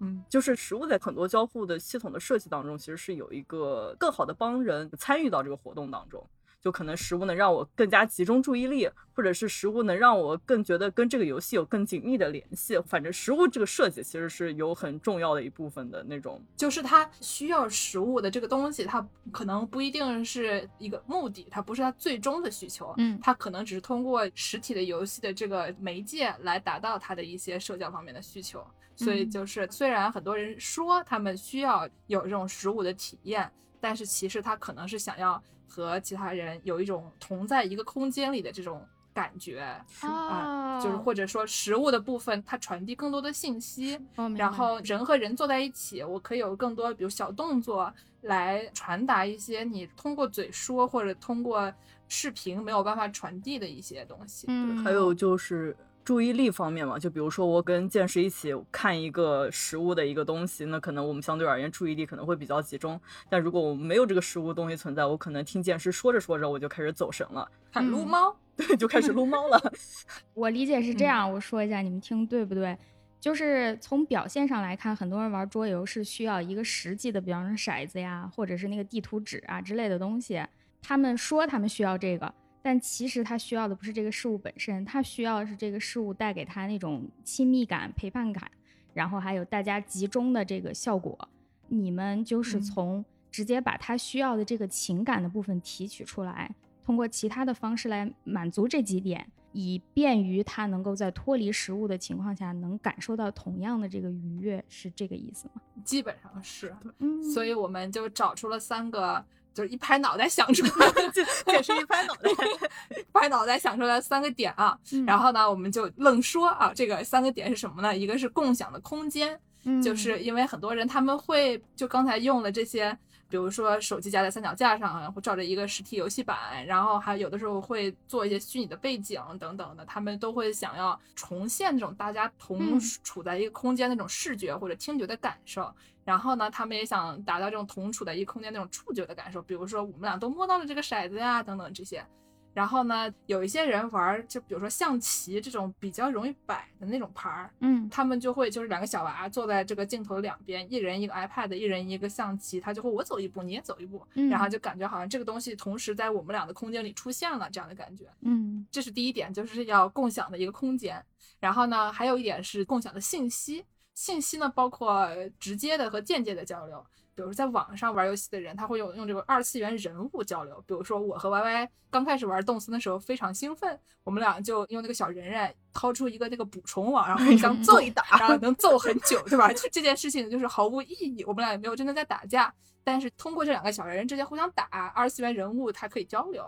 嗯，就是实物在很多交互的系统的设计当中，其实是有一个更好的帮人参与到这个活动当中。就可能食物能让我更加集中注意力，或者是食物能让我更觉得跟这个游戏有更紧密的联系。反正食物这个设计其实是有很重要的一部分的那种，就是它需要食物的这个东西，它可能不一定是一个目的，它不是它最终的需求，嗯它可能只是通过实体的游戏的这个媒介来达到它的一些社交方面的需求。所以嗯就是，虽然很多人说他们需要有这种食物的体验，但是其实他可能是想要和其他人有一种同在一个空间里的这种感觉啊，就是哦。或者说食物的部分，它传递更多的信息，然后人和人坐在一起，我可以有更多比如小动作来传达一些你通过嘴说或者通过视频没有办法传递的一些东西。嗯，还有就是注意力方面嘛，就比如说我跟剑师一起看一个食物的一个东西，那可能我们相对而言注意力可能会比较集中。但如果我们没有这个食物东西存在，我可能听剑师说着说着我就开始走神了，看撸嗯猫，*laughs* 对，就开始撸猫了。*laughs* 我理解是这嗯样，我说一下，你们听对不对？就是从表现上来看，很多人玩桌游是需要一个实际的，比方说骰子呀，或者是那个地图纸啊之类的东西。他们说他们需要这个，但其实他需要的不是这个事物本身，他需要的是这个事物带给他那种亲密感、陪伴感，然后还有大家集中的这个效果。你们就是嗯从直接把他需要的这个情感的部分提取出来，通过其他的方式来满足这几点，以便于他能够在脱离食物的情况下，能感受到同样的这个愉悦，是这个意思吗？基本上是。嗯所以我们就找出了三个，就是一拍脑袋想出来，*laughs* 剑剑师一拍脑袋，*laughs* 拍脑袋想出来三个点啊。嗯然后呢，我们就愣说啊，这个三个点是什么呢？一个是共享的空间，嗯就是因为很多人他们会就刚才用了这些，比如说手机夹在三脚架上，然后照着一个实体游戏板，然后还有的时候会做一些虚拟的背景等等的，他们都会想要重现这种大家同嗯处在一个空间那种视觉或者听觉的感受。然后呢，他们也想达到这种同处的一个空间那种触觉的感受，比如说我们俩都摸到了这个骰子呀，等等这些。然后呢，有一些人玩儿，就比如说象棋这种比较容易摆的那种牌儿，嗯他们就会就是两个小娃坐在这个镜头的两边，一人一个 iPad，一人一个象棋，他就会我走一步，你也走一步，嗯然后就感觉好像这个东西同时在我们俩的空间里出现了这样的感觉。嗯这是第一点，就是要共享的一个空间。然后呢，还有一点是共享的信息，信息呢包括直接的和间接的交流。比如在网上玩游戏的人，他会用用这个二次元人物交流。比如说我和 Y Y 刚开始玩动森的时候非常兴奋，我们俩就用那个小人人掏出一个那个捕虫网，然后互相揍一打，然后 *laughs* 能揍很久，对吧？就 *laughs* 这件事情就是毫无意义，我们俩也没有真的在打架。但是通过这两个小人人之间互相打，二次元人物它可以交流。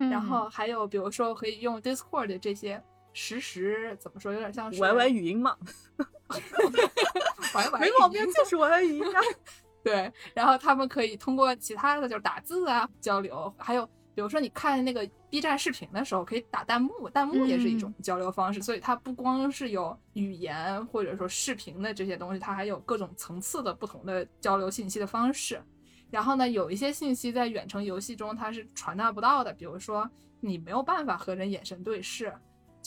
嗯然后还有比如说可以用 Discord 这些实时怎么说，有点像是 Y Y 语音嘛，*laughs* Y Y 没毛病，就是我的语音啊。*laughs* 对，然后他们可以通过其他的就是打字啊交流，还有比如说你看那个 B 站视频的时候，可以打弹幕，弹幕也是一种交流方式，所以它不光是有语言或者说视频的这些东西，它还有各种层次的不同的交流信息的方式。然后呢，有一些信息在远程游戏中它是传达不到的，比如说你没有办法和人眼神对视，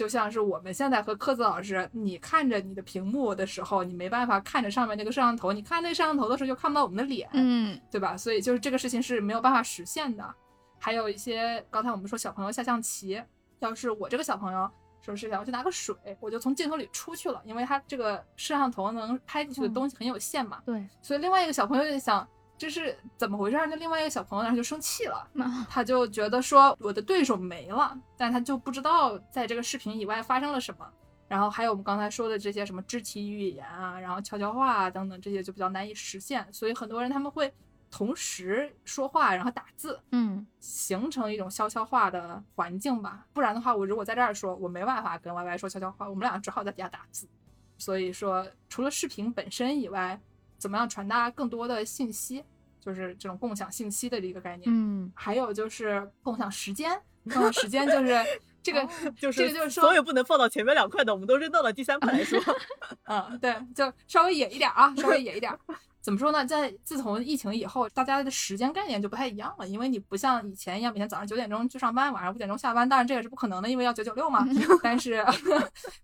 就像是我们现在和科子老师，你看着你的屏幕的时候，你没办法看着上面那个摄像头，你看那摄像头的时候就看不到我们的脸，嗯对吧？所以就是这个事情是没有办法实现的。还有一些刚才我们说小朋友下象棋，要是我这个小朋友说是想要去拿个水，我就从镜头里出去了，因为他这个摄像头能拍进去的东西很有限嘛。对，所以另外一个小朋友就想这是怎么回事儿？那另外一个小朋友呢就生气了，*laughs* 他就觉得说我的对手没了，但他就不知道在这个视频以外发生了什么。然后还有我们刚才说的这些什么肢体语言啊，然后悄悄话啊等等，这些就比较难以实现。所以很多人他们会同时说话，然后打字，嗯形成一种悄悄话的环境吧。不然的话，我如果在这儿说，我没办法跟 Y Y 说悄悄话，我们俩只好在底下打字。所以说，除了视频本身以外，怎么样传达更多的信息，就是这种共享信息的一个概念。嗯还有就是共享时间，共享时间就是 *laughs* 这个，就是这个就是说所有不能放到前面两块的，我们都扔到了第三块来说。*laughs* 嗯，对，就稍微野一点啊，稍微野一点。*laughs* 怎么说呢？在自从疫情以后，大家的时间概念就不太一样了，因为你不像以前一样，每天早上九点钟去上班，晚上五点钟下班。当然这也是不可能的，因为要九九六嘛。但是，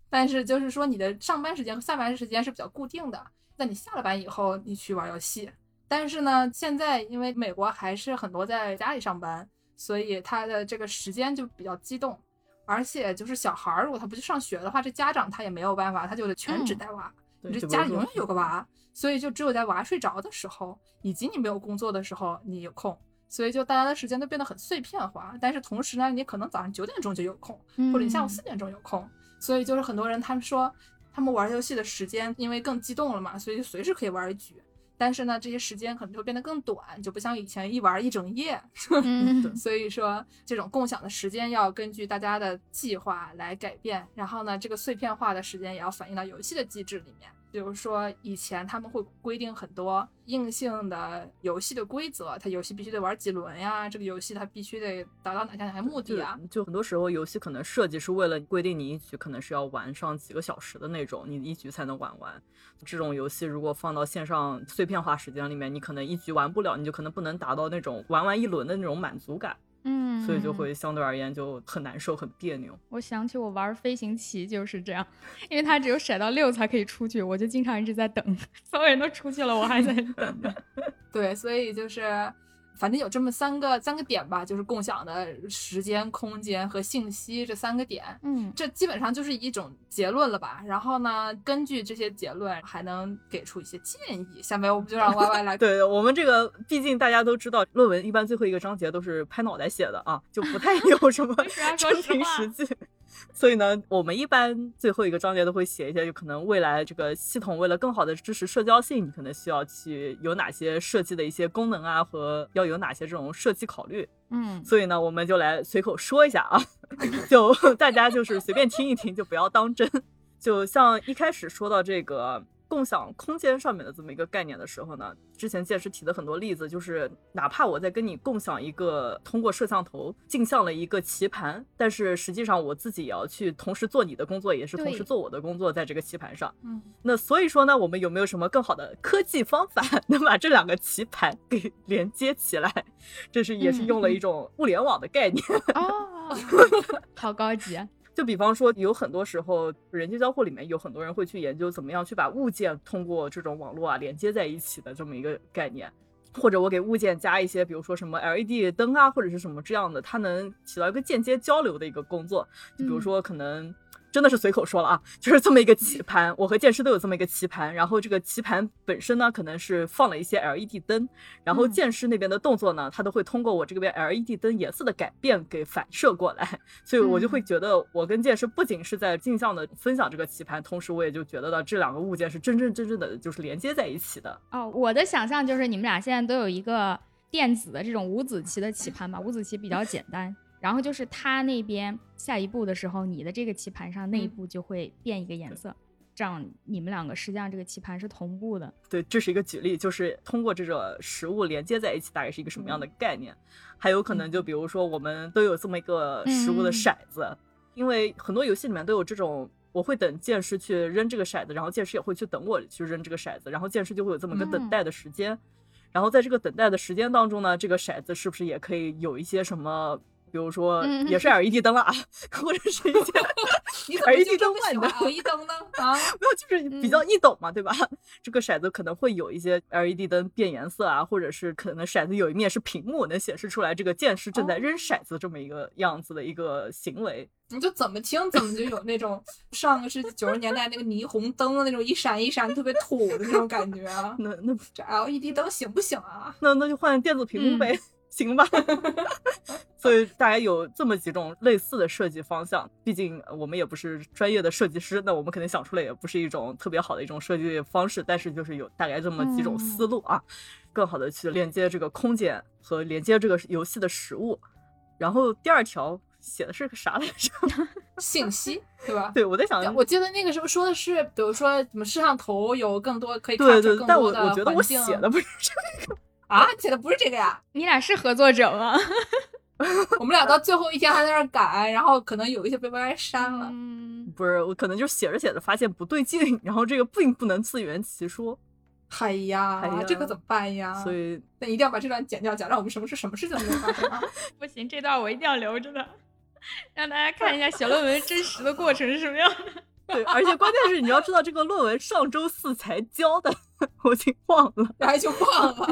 但是就是说你的上班时间和下班时间是比较固定的。那你下了班以后，你去玩游戏。但是呢，现在因为美国还是很多在家里上班，所以他的这个时间就比较激动。而且就是小孩儿，如果他不去上学的话，这家长他也没有办法，他就得全职带娃。对你这家里永远有个娃，所以就只有在娃睡着的时候，以及你没有工作的时候，你有空。所以就大家的时间都变得很碎片化，但是同时呢，你可能早上九点钟就有空，或者你下午嗯四点钟有空。所以就是很多人他们说，他们玩游戏的时间因为更激动了嘛，所以就随时可以玩一局。但是呢，这些时间可能就会变得更短，就不像以前一玩一整夜。*laughs* 嗯所以说，这种共享的时间要根据大家的计划来改变。然后呢，这个碎片化的时间也要反映到游戏的机制里面。比如说，以前他们会规定很多硬性的游戏的规则，它游戏必须得玩几轮呀，这个游戏它必须得达到哪些哪些目的啊。就很多时候游戏可能设计是为了规定你一局可能是要玩上几个小时的那种，你一局才能玩完。这种游戏如果放到线上碎片化时间里面，你可能一局玩不了，你就可能不能达到那种玩完一轮的那种满足感，嗯，所以就会相对而言就很难受、很别扭。我想起我玩飞行棋就是这样，因为它只有甩到六才可以出去，我就经常一直在等，*laughs* 所有人都出去了，我还在等着。*laughs* 对，所以就是反正有这么三个三个点吧，就是共享的时间、空间和信息这三个点。嗯这基本上就是一种结论了吧。然后呢，根据这些结论，还能给出一些建议。下面我们就让 Y Y 来 *laughs* 对我们这个，毕竟大家都知道，论文一般最后一个章节都是拍脑袋写的啊，就不太有什么真凭实话实际。所以呢，我们一般最后一个章节都会写一些，就可能未来这个系统为了更好的支持社交性，你可能需要去有哪些设计的一些功能啊，和要有哪些这种设计考虑。嗯所以呢，我们就来随口说一下啊，*laughs* 就大家就是随便听一听，就不要当真。*laughs* 就像一开始说到这个共享空间上面的这么一个概念的时候呢，之前剑师提的很多例子，就是哪怕我在跟你共享一个通过摄像头镜像了一个棋盘，但是实际上我自己也要去同时做你的工作，也是同时做我的工作，在这个棋盘上。嗯，那所以说呢，我们有没有什么更好的科技方法 *laughs* 能把这两个棋盘给 *laughs* 连接起来？这是也是用了一种物联网的概念。哦，好高级啊。就比方说，有很多时候人机交互里面有很多人会去研究怎么样去把物件通过这种网络啊连接在一起的这么一个概念。或者我给物件加一些，比如说什么 LED 灯啊，或者是什么这样的，它能起到一个间接交流的一个工作。就比如说，可能真的是随口说了啊，就是这么一个棋盘，我和剑师都有这么一个棋盘，然后这个棋盘本身呢，可能是放了一些 LED 灯，然后嗯剑师那边的动作呢，他都会通过我这边 LED 灯颜色的改变给反射过来，*laughs* 所以我就会觉得我跟剑师不仅是在镜像的分享这个棋盘，同时我也就觉得到这两个物件是真真正正的就是连接在一起的。哦，我的想象就是你们俩现在都有一个电子的这种五子棋的棋盘吧，五子棋比较简单。然后就是他那边下一步的时候，你的这个棋盘上那一嗯步就会变一个颜色，这样你们两个实际上这个棋盘是同步的。对，这是一个举例，就是通过这个食物连接在一起，大概是一个什么样的概念？还有可能就比如说，我们都有这么一个食物的嗯骰子，因为很多游戏里面都有这种。我会等剑师去扔这个骰子，然后剑师也会去等我去扔这个骰子，然后剑师就会有这么一个等嗯待的时间。然后在这个等待的时间当中呢，这个骰子是不是也可以有一些什么，比如说嗯也是 LED 灯了啊，或者是一些 LED 灯万的 LED 灯呢？啊，*laughs* 没有，就是比较易懂嘛，对吧？这个骰子可能会有一些 LED 灯变颜色啊，或者是可能骰子有一面是屏幕，能显示出来这个剑士正在扔骰子这么一个样子的一个行为。你就怎么听怎么就有那种上个世纪九十年代那个霓虹灯的那种一闪一闪特别土的那种感觉啊。那那这 LED 灯行不行啊？那那就换电子屏幕呗，行吧？*laughs* 所以大概有这么几种类似的设计方向。毕竟呃我们也不是专业的设计师，那我们肯定想出来也不是一种特别好的一种设计方式，但是就是有大概这么几种思路啊，更好的去连接这个空间和连接这个游戏的实物。然后第二条写的是个啥来着？*laughs* 信息对吧？对我在想，我记得那个时候说的是，比如说什么摄像头有更多可以对对，对但我我觉得我写的不是这个。啊，你写的不是这个呀？你俩是合作者吗？*laughs* 我们俩到最后一天还在那儿改，然后可能有一些被 Y Y 删了。嗯，不是，我可能就写着写着发现不对劲，*laughs* 然后这个并不能自圆其说，哎呀，哎呀这可怎么办呀？所以那一定要把这段剪掉，讲让我们什么事什么事情都没有发生啊！*laughs* 不行，这段我一定要留着的，让大家看一下写论文真实的过程是什么样的。对，而且关键是你要知道，这个论文上周四才交的，我已经忘了。然后就忘了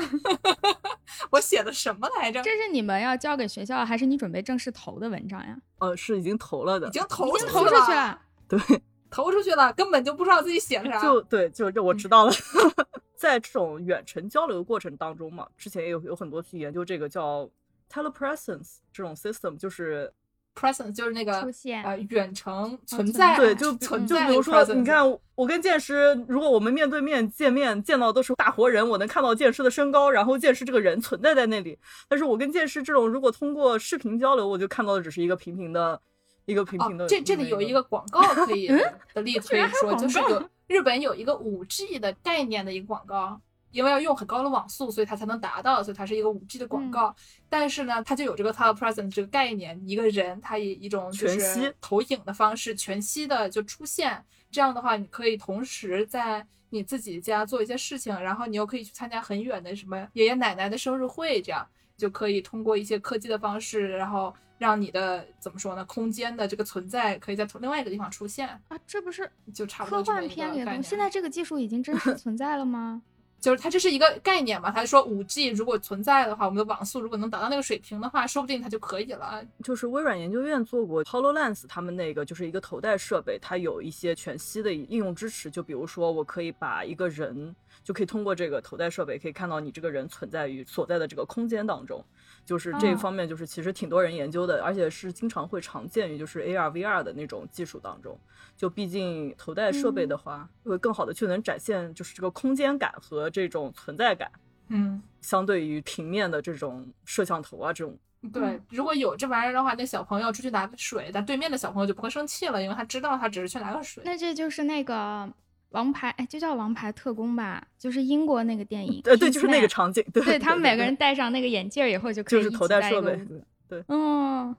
*laughs* 我写的什么来着，这是你们要交给学校，还是你准备正式投的文章呀？呃，是已经投了的已，经投出已经投出去了，对，*laughs* 投出去了，根本就不知道自己写的啥。就对，就这我知道了。*laughs* 在这种远程交流的过程当中嘛，之前也有有很多去研究这个叫 telepresence 这种 system，就是。Presence 就是那个出现呃远程存存在，对，就就存在比如说，你看我跟剑师，如果我们面对面见面，见到都是大活人，我能看到剑师的身高，然后剑师这个人存在在那里。但是我跟剑师这种，如果通过视频交流，我就看到的只是一个平平的，一个平平的、哦。这这里有一个广告可以的例子可以说，就是有日本有一个五 G 的概念的一个广告。因为要用很高的网速，所以它才能达到，所以它是一个五 G 的广告。但是呢，它就有这个 telepresence 这个概念，一个人他以一种就是投影的方式全息的就出现。这样的话，你可以同时在你自己家做一些事情，然后你又可以去参加很远的什么爷爷奶奶的生日会，这样就可以通过一些科技的方式，然后让你的怎么说呢，空间的这个存在可以在另外一个地方出现，啊，这不是就差不科多这么一个幻片里的东西。现在这个技术已经真实存在了吗？就是它这是一个概念嘛，他说五 G 如果存在的话，我们的网速如果能达到那个水平的话，说不定它就可以了。就是微软研究院做过 Hololens，他们那个就是一个头戴设备，它有一些全息的应用支持。就比如说，我可以把一个人，就可以通过这个头戴设备，可以看到你这个人存在于所在的这个空间当中。就是这一哦方面，就是其实挺多人研究的，而且是经常会常见于就是 AR、VR 的那种技术当中。就毕竟头戴设备的话，会更好的去能展现就是这个空间感和这种存在感，嗯，相对于平面的这种摄像头啊这种对，如果有这玩意儿的话，那小朋友出去拿个水，但对面的小朋友就不会生气了，因为他知道他只是去拿个水。那这就是那个王牌，哎，就叫王牌特工吧，就是英国那个电影。呃，对，就是那个场景，对，*laughs* 对他们每个人戴上那个眼镜以后就可以就是头戴设备对，嗯，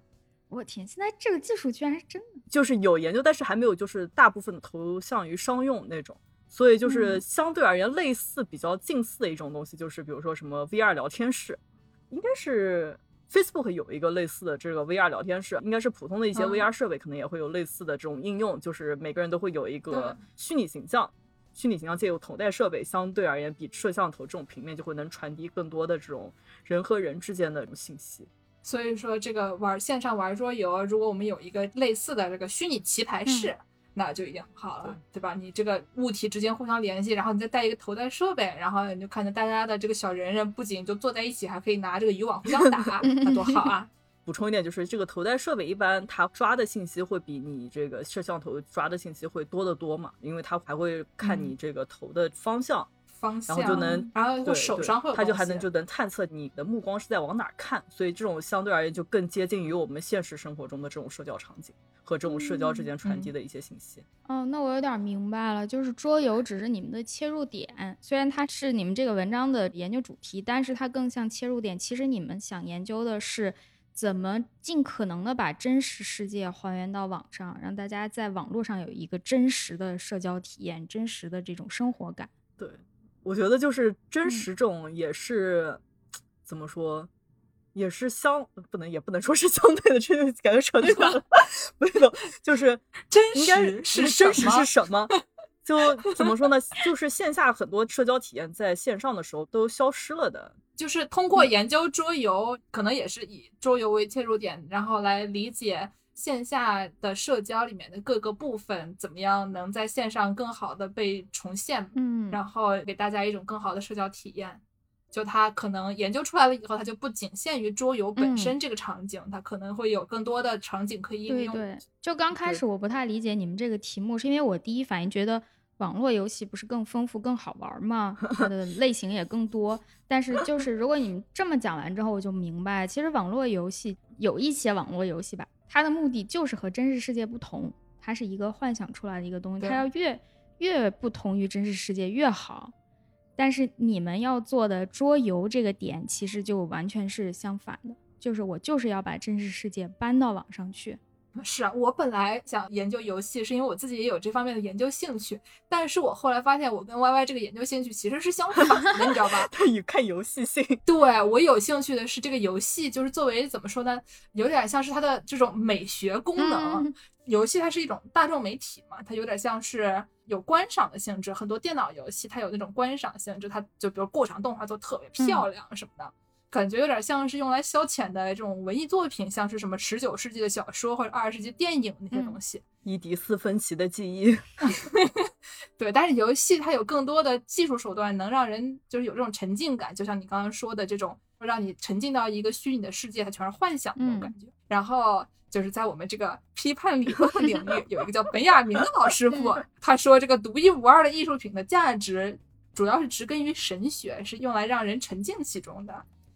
我天，现在这个技术居然是真的。就是有研究，但是还没有就是大部分投向于商用那种，所以就是嗯相对而言类似比较近似的一种东西，就是比如说什么 VR 聊天室，应该是 Facebook 有一个类似的这个 VR 聊天室，应该是普通的一些嗯 VR 设备可能也会有类似的这种应用，就是每个人都会有一个虚拟形象。虚拟形象借由头戴设备，相对而言比摄像头这种平面就会能传递更多的这种人和人之间的这种信息。所以说，这个玩线上玩桌游，如果我们有一个类似的这个虚拟棋牌室，那就已经很好了，对吧？你这个物体之间互相联系，然后你再带一个头戴设备，然后你就看见大家的这个小人人不仅就坐在一起，还可以拿这个渔网互相打，*laughs* 那多好啊！*laughs* 补充一点，就是这个头戴设备一般它抓的信息会比你这个摄像头抓的信息会多得多嘛，因为它还会看你这个头的方向，方向，然后就能然后就手上会有，它就还能就能探测你的目光是在往哪儿看，所以这种相对而言就更接近于我们现实生活中的这种社交场景和这种社交之间传递的一些信息。哦，那我有点明白了，就是桌游只是你们的切入点，虽然它是你们这个文章的研究主题，但是它更像切入点。其实你们想研究的是怎么尽可能的把真实世界还原到网上，让大家在网络上有一个真实的社交体验，真实的这种生活感。对，我觉得就是嗯真实这种也是、怎么说，也是相不能也不能说是相对的，这就感觉扯对了，*laughs* 不是的，就是 *laughs* 真应该实是真实是什么？*laughs* 就怎么说呢？就是线下很多社交体验在线上的时候都消失了的。就是通过研究桌游，可能也是以桌游为切入点，然后来理解线下的社交里面的各个部分，怎么样能在线上更好的被重现，嗯，然后给大家一种更好的社交体验。就它可能研究出来了以后，它就不仅限于桌游本身这个场景，它可能会有更多的场景可以应用。对对，就刚开始我不太理解你们这个题目，是因为我第一反应觉得网络游戏不是更丰富、更好玩吗？它的类型也更多。但是就 *laughs* 是如果你们这么讲完之后，我就明白，其实网络游戏有一些网络游戏吧，它的目的就是和真实世界不同，它是一个幻想出来的一个东西，它要越越不同于真实世界越好。但是你们要做的桌游这个点，其实就完全是相反的，就是我就是要把真实世界搬到网上去。*laughs* 是啊，我本来想研究游戏，是因为我自己也有这方面的研究兴趣，但是我后来发现，我跟 Y Y 这个研究兴趣其实是相反的，你知道吧？*laughs* 它以看游戏性，对我有兴趣的是这个游戏，就是作为怎么说呢，有点像是它的这种美学功能。嗯游戏它是一种大众媒体嘛，它有点像是有观赏的性质，很多电脑游戏它有那种观赏性质，它就比如过场动画做特别漂亮什么的，感觉有点像是用来消遣的这种文艺作品，像是什么十九世纪的小说或者二十世纪电影那些东西。伊迪丝芬奇的记忆，*laughs* 对，但是游戏它有更多的技术手段，能让人就是有这种沉浸感，就像你刚刚说的这种，让你沉浸到一个虚拟的世界，它全是幻想那种感觉。然后就是在我们这个批判理论的领域，*laughs* 有一个叫本雅明的老师傅，他说这个独一无二的艺术品的价值，主要是植根于神学，是用来让人沉浸其中的。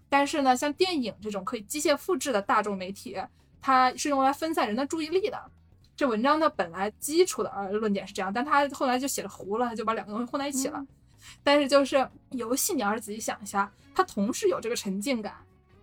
但是呢，像电影这种可以机械复制的大众媒体，它是用来分散人的注意力的。这文章的本来基础的呃论点是这样，但他后来就写了糊了，他就把两个东西混在一起了。但是就是游戏，你要是仔细想一下，它同时有这个沉浸感，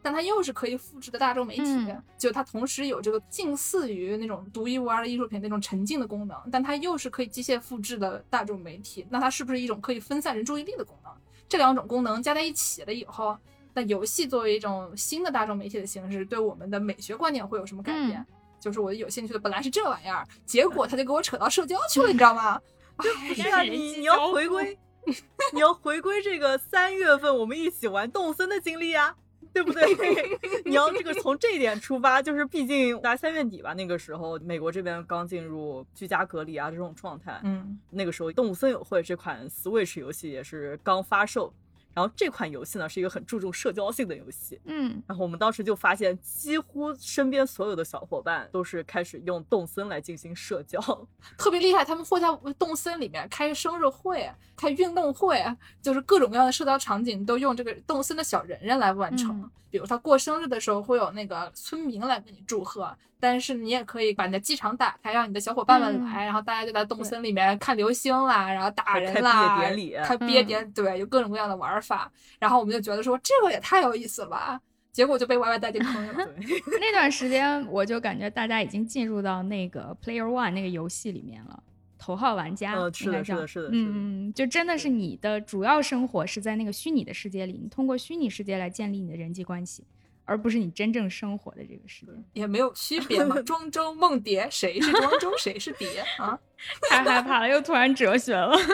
但它又是可以复制的大众媒体，嗯就它同时有这个近似于那种独一无二的艺术品那种沉浸的功能，但它又是可以机械复制的大众媒体，那它是不是一种可以分散人注意力的功能？这两种功能加在一起了以后，那游戏作为一种新的大众媒体的形式，对我们的美学观念会有什么改变？就是我有兴趣的本来是这玩意儿，结果他就给我扯到社交去了，你知道吗？*laughs* 哎是啊，你你要回归，*laughs* 你要回归这个三月份我们一起玩动森的经历啊，对不对？*laughs* 你要这个从这一点出发，就是毕竟大概三月底吧，那个时候美国这边刚进入居家隔离啊这种状态，嗯，那个时候《动物森友会》这款 Switch 游戏也是刚发售，然后这款游戏呢是一个很注重社交性的游戏，嗯然后我们当时就发现，几乎身边所有的小伙伴都是开始用动森来进行社交。*laughs* 特别厉害，他们会在动森里面开生日会、开运动会，就是各种各样的社交场景都用这个动森的小人人来完成。嗯比如他过生日的时候会有那个村民来给你祝贺，但是你也可以把你的机场打开，让你的小伙伴们来，然后大家就在动森里面看流星啦，然后打人开啦，毕业典礼开毕业典对，有各种各样的玩法。然后我们就觉得说这个也太有意思了吧，结果就被 Y Y 带进坑了。*laughs* 那段时间我就感觉大家已经进入到那个 Player One 那个游戏里面了。头号玩家，呃是的应该叫是的是的是的嗯嗯，就真的是你的主要生活是在那个虚拟的世界里，你通过虚拟世界来建立你的人际关系，而不是你真正生活的这个世界。也没有区别嘛，*laughs* 庄周梦蝶，谁是庄周，谁是蝶啊？太害怕了，又突然哲学了。*laughs*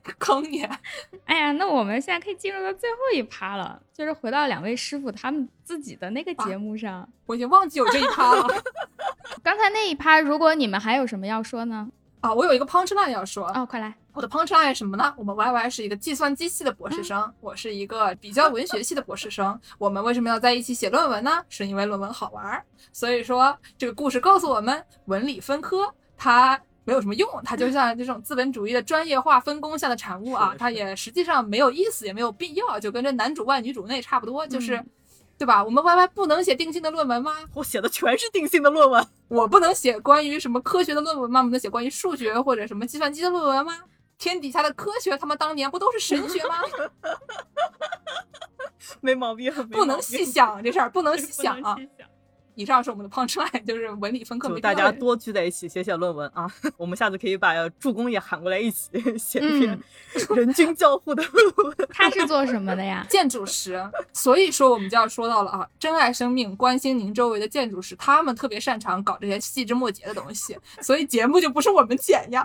*laughs* 坑你！现在可以进入到最后一趴了，就是回到两位师傅他们自己的那个节目上。我已经忘记有这一趴了 *laughs* 刚才那一趴，如果你们还有什么要说呢？啊！我有一个 punch line 要说，哦，快来！我的 punch line 是什么呢？我们 Y Y 是一个计算机系的博士生，我是一个比较文学系的博士生。我们为什么要在一起写论文呢？是因为论文好玩儿。所以说，这个故事告诉我们，文理分科它没有什么用，它就像这种资本主义的专业化分工下的产物啊，它也实际上没有意思，也没有必要，就跟这男主外女主内差不多，就是。嗯对吧？我们 Y Y 不能写定性的论文吗？我写的全是定性的论文。我不能写关于什么科学的论文吗？不能写关于数学或者什么计算机的论文吗？天底下的科学，他们当年不都是神学吗？*laughs* 没毛病，没不能细想这事儿，不能细想啊不能！细想以上是我们的 punch line，就是文理分科大家多聚在一起写写论文啊！*laughs* 我们下次可以把助攻也喊过来一起写一篇人均交互的论文。*laughs* 他是做什么的呀？*laughs* 建筑师，所以说我们就要说到了啊，珍爱生命，关心您周围的建筑师，他们特别擅长搞这些细枝末节的东西，所以节目就不是我们剪呀。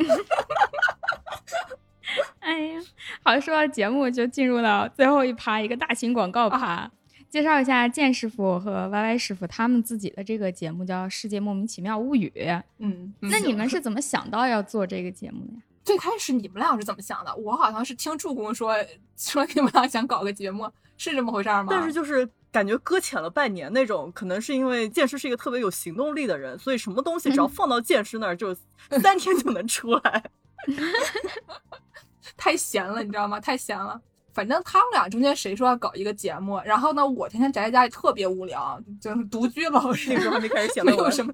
哎呀，好，说到节目，就进入到最后一趴，一个大型广告趴。介绍一下剑师傅和 Y Y 师傅他们自己的这个节目叫《世界莫名其妙物语》。嗯，那你们是怎么想到要做这个节目的呀？最开始你们俩是怎么想的？我好像是听助攻说说你们俩想搞个节目，是这么回事儿吗？但是就是感觉搁浅了半年那种，可能是因为剑师是一个特别有行动力的人，所以什么东西只要放到剑师那儿，就三天就能出来。*laughs* 太闲了，你知道吗？太闲了。反正他们俩中间谁说要搞一个节目，然后呢，我天天宅在家里特别无聊，就是独居老人，那个时候还没开始写论文，没有什么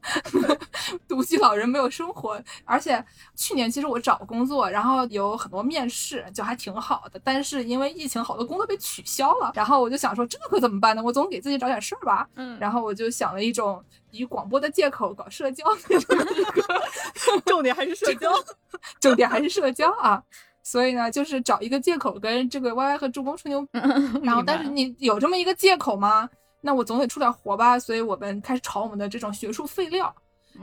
*laughs* 独居老人没有生活，而且去年其实我找工作，然后有很多面试，就还挺好的，但是因为疫情，好多工作被取消了，然后我就想说这可怎么办呢？我总给自己找点事儿吧，嗯然后我就想了一种以广播的借口搞社交重点还是社交。*laughs* 重点还是社交啊。所以呢，就是找一个借口跟这个 Y Y 和助攻吹牛。然后，但是你有这么一个借口吗？那我总得出点活吧。所以我们开始炒我们的这种学术废料。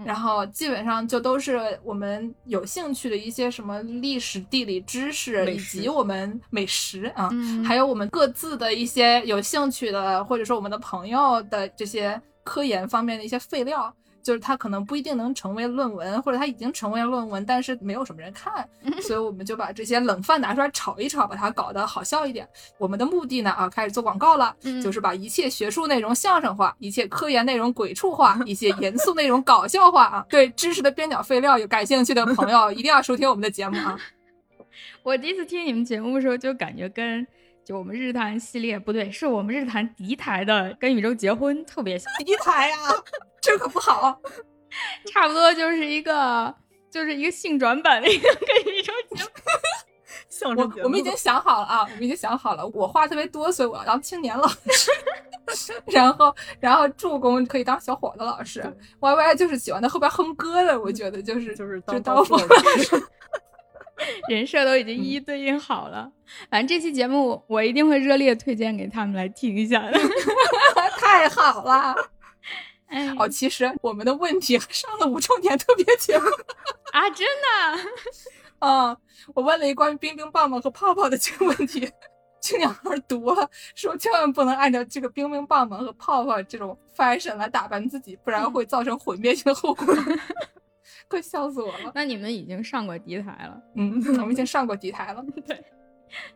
然后基本上就都是我们有兴趣的一些什么历史、地理知识，以及我们美食啊，嗯还有我们各自的一些有兴趣的，或者说我们的朋友的这些科研方面的一些废料。就是它可能不一定能成为论文，或者它已经成为论文，但是没有什么人看，*laughs* 所以我们就把这些冷饭拿出来炒一炒，把它搞得好笑一点。我们的目的呢，啊，开始做广告了，嗯就是把一切学术内容相声化，一切科研内容鬼畜化，一些严肃内容搞笑化啊。对知识的边角废料有感兴趣的朋友，*laughs* 一定要收听我们的节目啊。*laughs* 我第一次听你们节目的时候，就感觉跟就我们日坛系列不对，是我们日坛敌台的《跟宇宙结婚》特别像，敌台呀，这可不好。差不多就是一个就是一个性转版的一个跟宇宙结婚。*laughs* 我我们已经想好了啊，我们已经想好了。我话特别多，所以我要当青年老师。*laughs* 然后，然后助攻可以当小伙子老师，Y Y 就是喜欢在后边哼歌的，我觉得就是就是就当当副老师，*laughs* 人设都已经一一对应好了。反正这期节目我一定会热烈推荐给他们来听一下的。*laughs* 太好了。哎，哦，其实我们的问题还上了五周年特别节目。*laughs* 啊，真的，嗯、我问了一关于冰冰棒棒和泡泡的这个问题，青鸟老师读了，说千万不能按照这个冰冰棒棒和泡泡这种 fashion 来打扮自己，不然会造成毁灭性的后果。快笑死我了！那你们已经上过敌台了。嗯，我们已经上过敌台了。*laughs* 对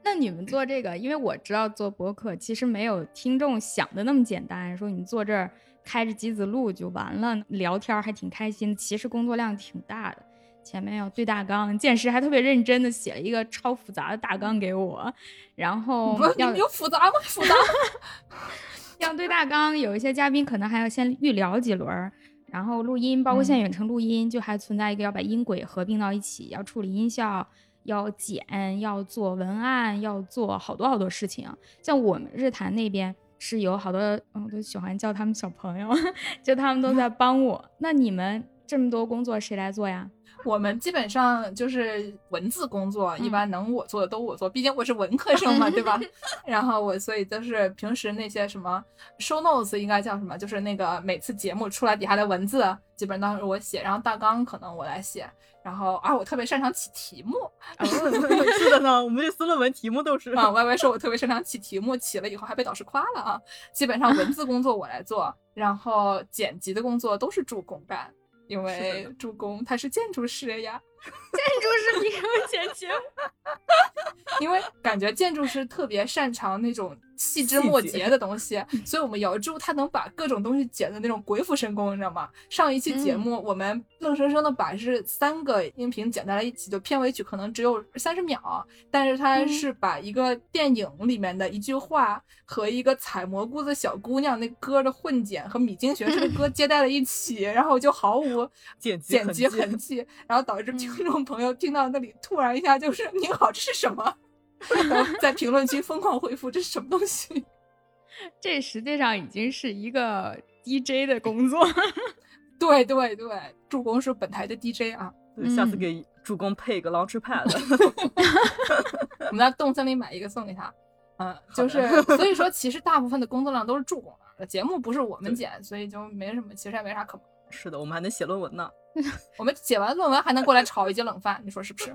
那你们做这个，因为我知道做播客其实没有听众想的那么简单，说你坐这儿开着机子录就完了，聊天儿还挺开心，其实工作量挺大的。前面要对大纲，见识还特别认真的写了一个超复杂的大纲给我，然后要有复杂吗？复杂。*laughs* *laughs* 要对大纲，有一些嘉宾可能还要先预聊几轮儿，然后录音，包括现在远程录音，就还存在一个要把音轨合并到一起，要处理音效，要剪，要做文案，要做好多好多事情。像我们日坛那边是有好多，嗯，我都喜欢叫他们小朋友，*laughs* 就他们都在 *laughs* 帮我。那你们这么多工作谁来做呀？我们基本上就是文字工作，一嗯般能我做的都我做，毕竟我是文科生嘛，对吧？*laughs* 然后我所以就是平时那些什么 show notes 应该叫什么，就是那个每次节目出来底下的文字，基本上都是我写，然后大纲可能我来写，然后啊我特别擅长起题目，是的呢，我们这次论文题目都是啊，Y Y 说我特别擅长起题目，起了以后还被导师夸了啊。基本上文字工作我来做，然后剪辑的工作都是助攻干，因为助攻他是建筑师呀。*laughs* 建筑师，你给我剪。因为感觉建筑师特别擅长那种细枝末节的东西，*laughs* 所以我们姚柱他能把各种东西剪的那种鬼斧神工，你知道吗？上一期节目我们愣生生的把是三个音频剪在了一起，就片尾曲可能只有三十秒，但是他是把一个电影里面的一句话和一个采蘑菇的小姑娘那歌的混剪和米津玄师的歌接在了一起，*laughs* 然后就毫无 *laughs* 剪辑痕迹，然后导致听众朋友听到那里突然一下就是“您好，这是什么？”然 *laughs* 后在评论区疯狂回复这是什么东西。*laughs* 这实际上已经是一个 DJ 的工作。*laughs* 对对对，助攻是本台的 DJ 啊，对，下次嗯给助攻配一个 Launchpad。我们在动森里买一个送给他。嗯，就是所以说，其实大部分的工作量都是助攻的，节目不是我们对剪，所以就没什么，其实也没啥可忙。是的，我们还能写论文呢。我们写完论文还能过来炒一节冷饭，你说是不是？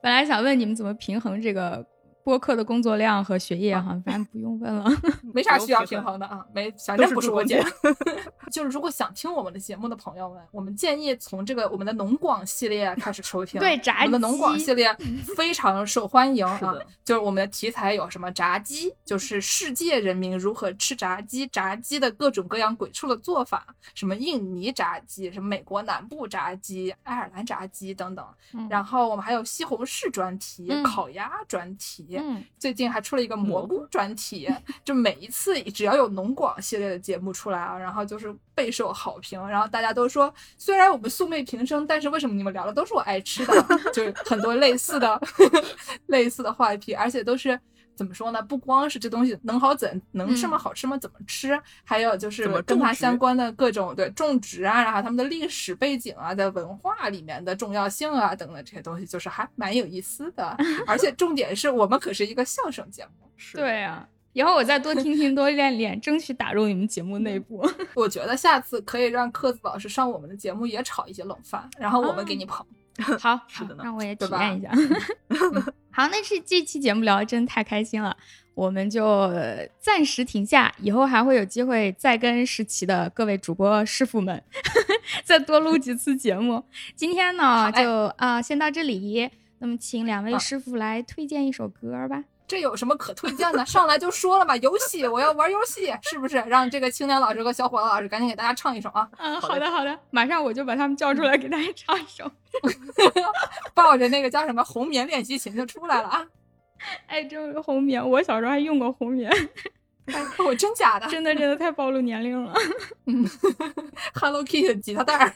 本来想问你们怎么平衡这个播客的工作量和学业哈，反正不用问了。*laughs* 没啥需要平衡的啊，没，反正不是我姐是。*laughs* 就是如果想听我们的节目的朋友们，我们建议从这个我们的农广系列开始收听。*laughs* 对炸我们的农广系列非常受欢迎啊是，就是我们的题材有什么炸鸡，就是世界人民如何吃炸鸡，炸鸡的各种各样鬼畜的做法，什么印尼炸鸡，什么美国南部炸鸡、爱尔兰炸鸡等等。嗯然后我们还有西红柿专题、嗯烤鸭专题，嗯，最近还出了一个蘑菇专题，*laughs* 就每一次只要有农广系列的节目出来啊，然后就是备受好评，然后大家都说，虽然我们素昧平生，但是为什么你们聊的都是我爱吃的？*laughs* 就是很多类似的 *laughs* 类似的话题，而且都是。怎么说呢？不光是这东西能好怎能吃吗？嗯好吃吗？怎么吃？还有就是跟它相关的各种对种植啊，然后他们的历史背景啊，在文化里面的重要性啊等等这些东西，就是还蛮有意思的。*laughs* 而且重点是我们可是一个相声节目，是对啊，以后我再多听听，多练练，争取打入你们节目内部。*laughs* 我觉得下次可以让克子老师上我们的节目，也炒一些冷饭，然后我们给你捧。*laughs* 好，是的呢让我也体验一下。好，那是这期节目聊的真太开心了，我们就呃暂时停下，以后还会有机会再跟石奇的各位主播师傅们 *laughs* 再多录几次节目。今天呢，哎就啊、先到这里。那么，请两位啊师傅来推荐一首歌吧。这有什么可推荐的？上来就说了嘛，游戏，我要玩游戏，是不是？让这个青年老师和小伙子老师赶紧给大家唱一首啊！嗯，好的好的，马上我就把他们叫出来给大家唱一首。*laughs* 抱着那个叫什么红棉练习琴就出来了啊！*laughs* 哎，这个红棉，我小时候还用过红棉，*laughs* 我真假的真的真的太暴露年龄了。嗯？Hello Kitty 的吉他带儿。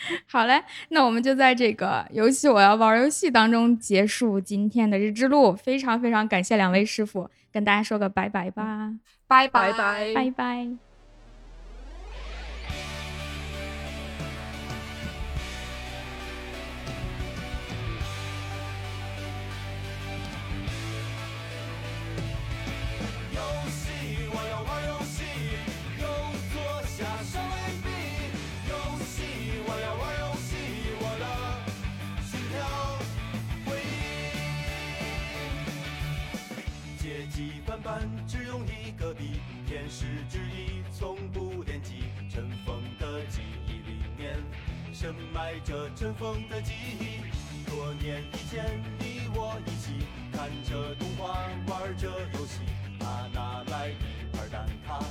*laughs* 好嘞，那我们就在这个游戏我要玩游戏当中结束今天的日之路。非常非常感谢两位师傅，跟大家说个拜拜吧，拜拜拜拜拜。着尘封的记忆。多年以前，你我一起看着动画，玩着游戏。他拿来一盘蛋挞，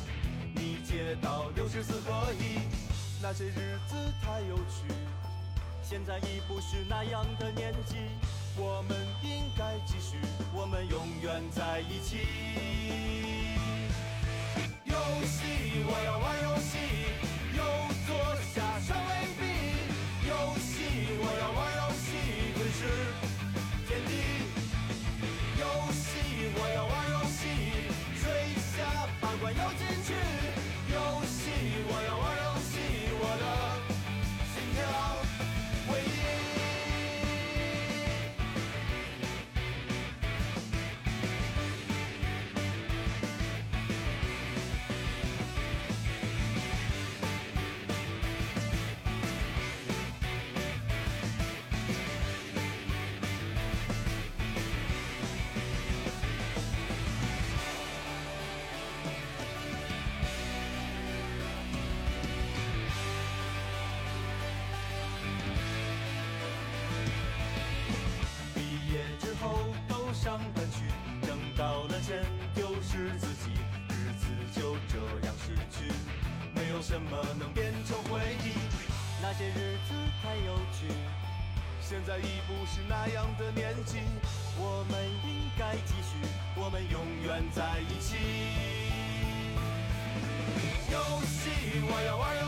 你接到六十四合一。那些日子太有趣，现在已不是那样的年纪。我们应该继续，我们永远在一起。游戏，我要玩游戏，已不是那样的年纪。我们应该继续，我们永远在一起。游戏，我要玩游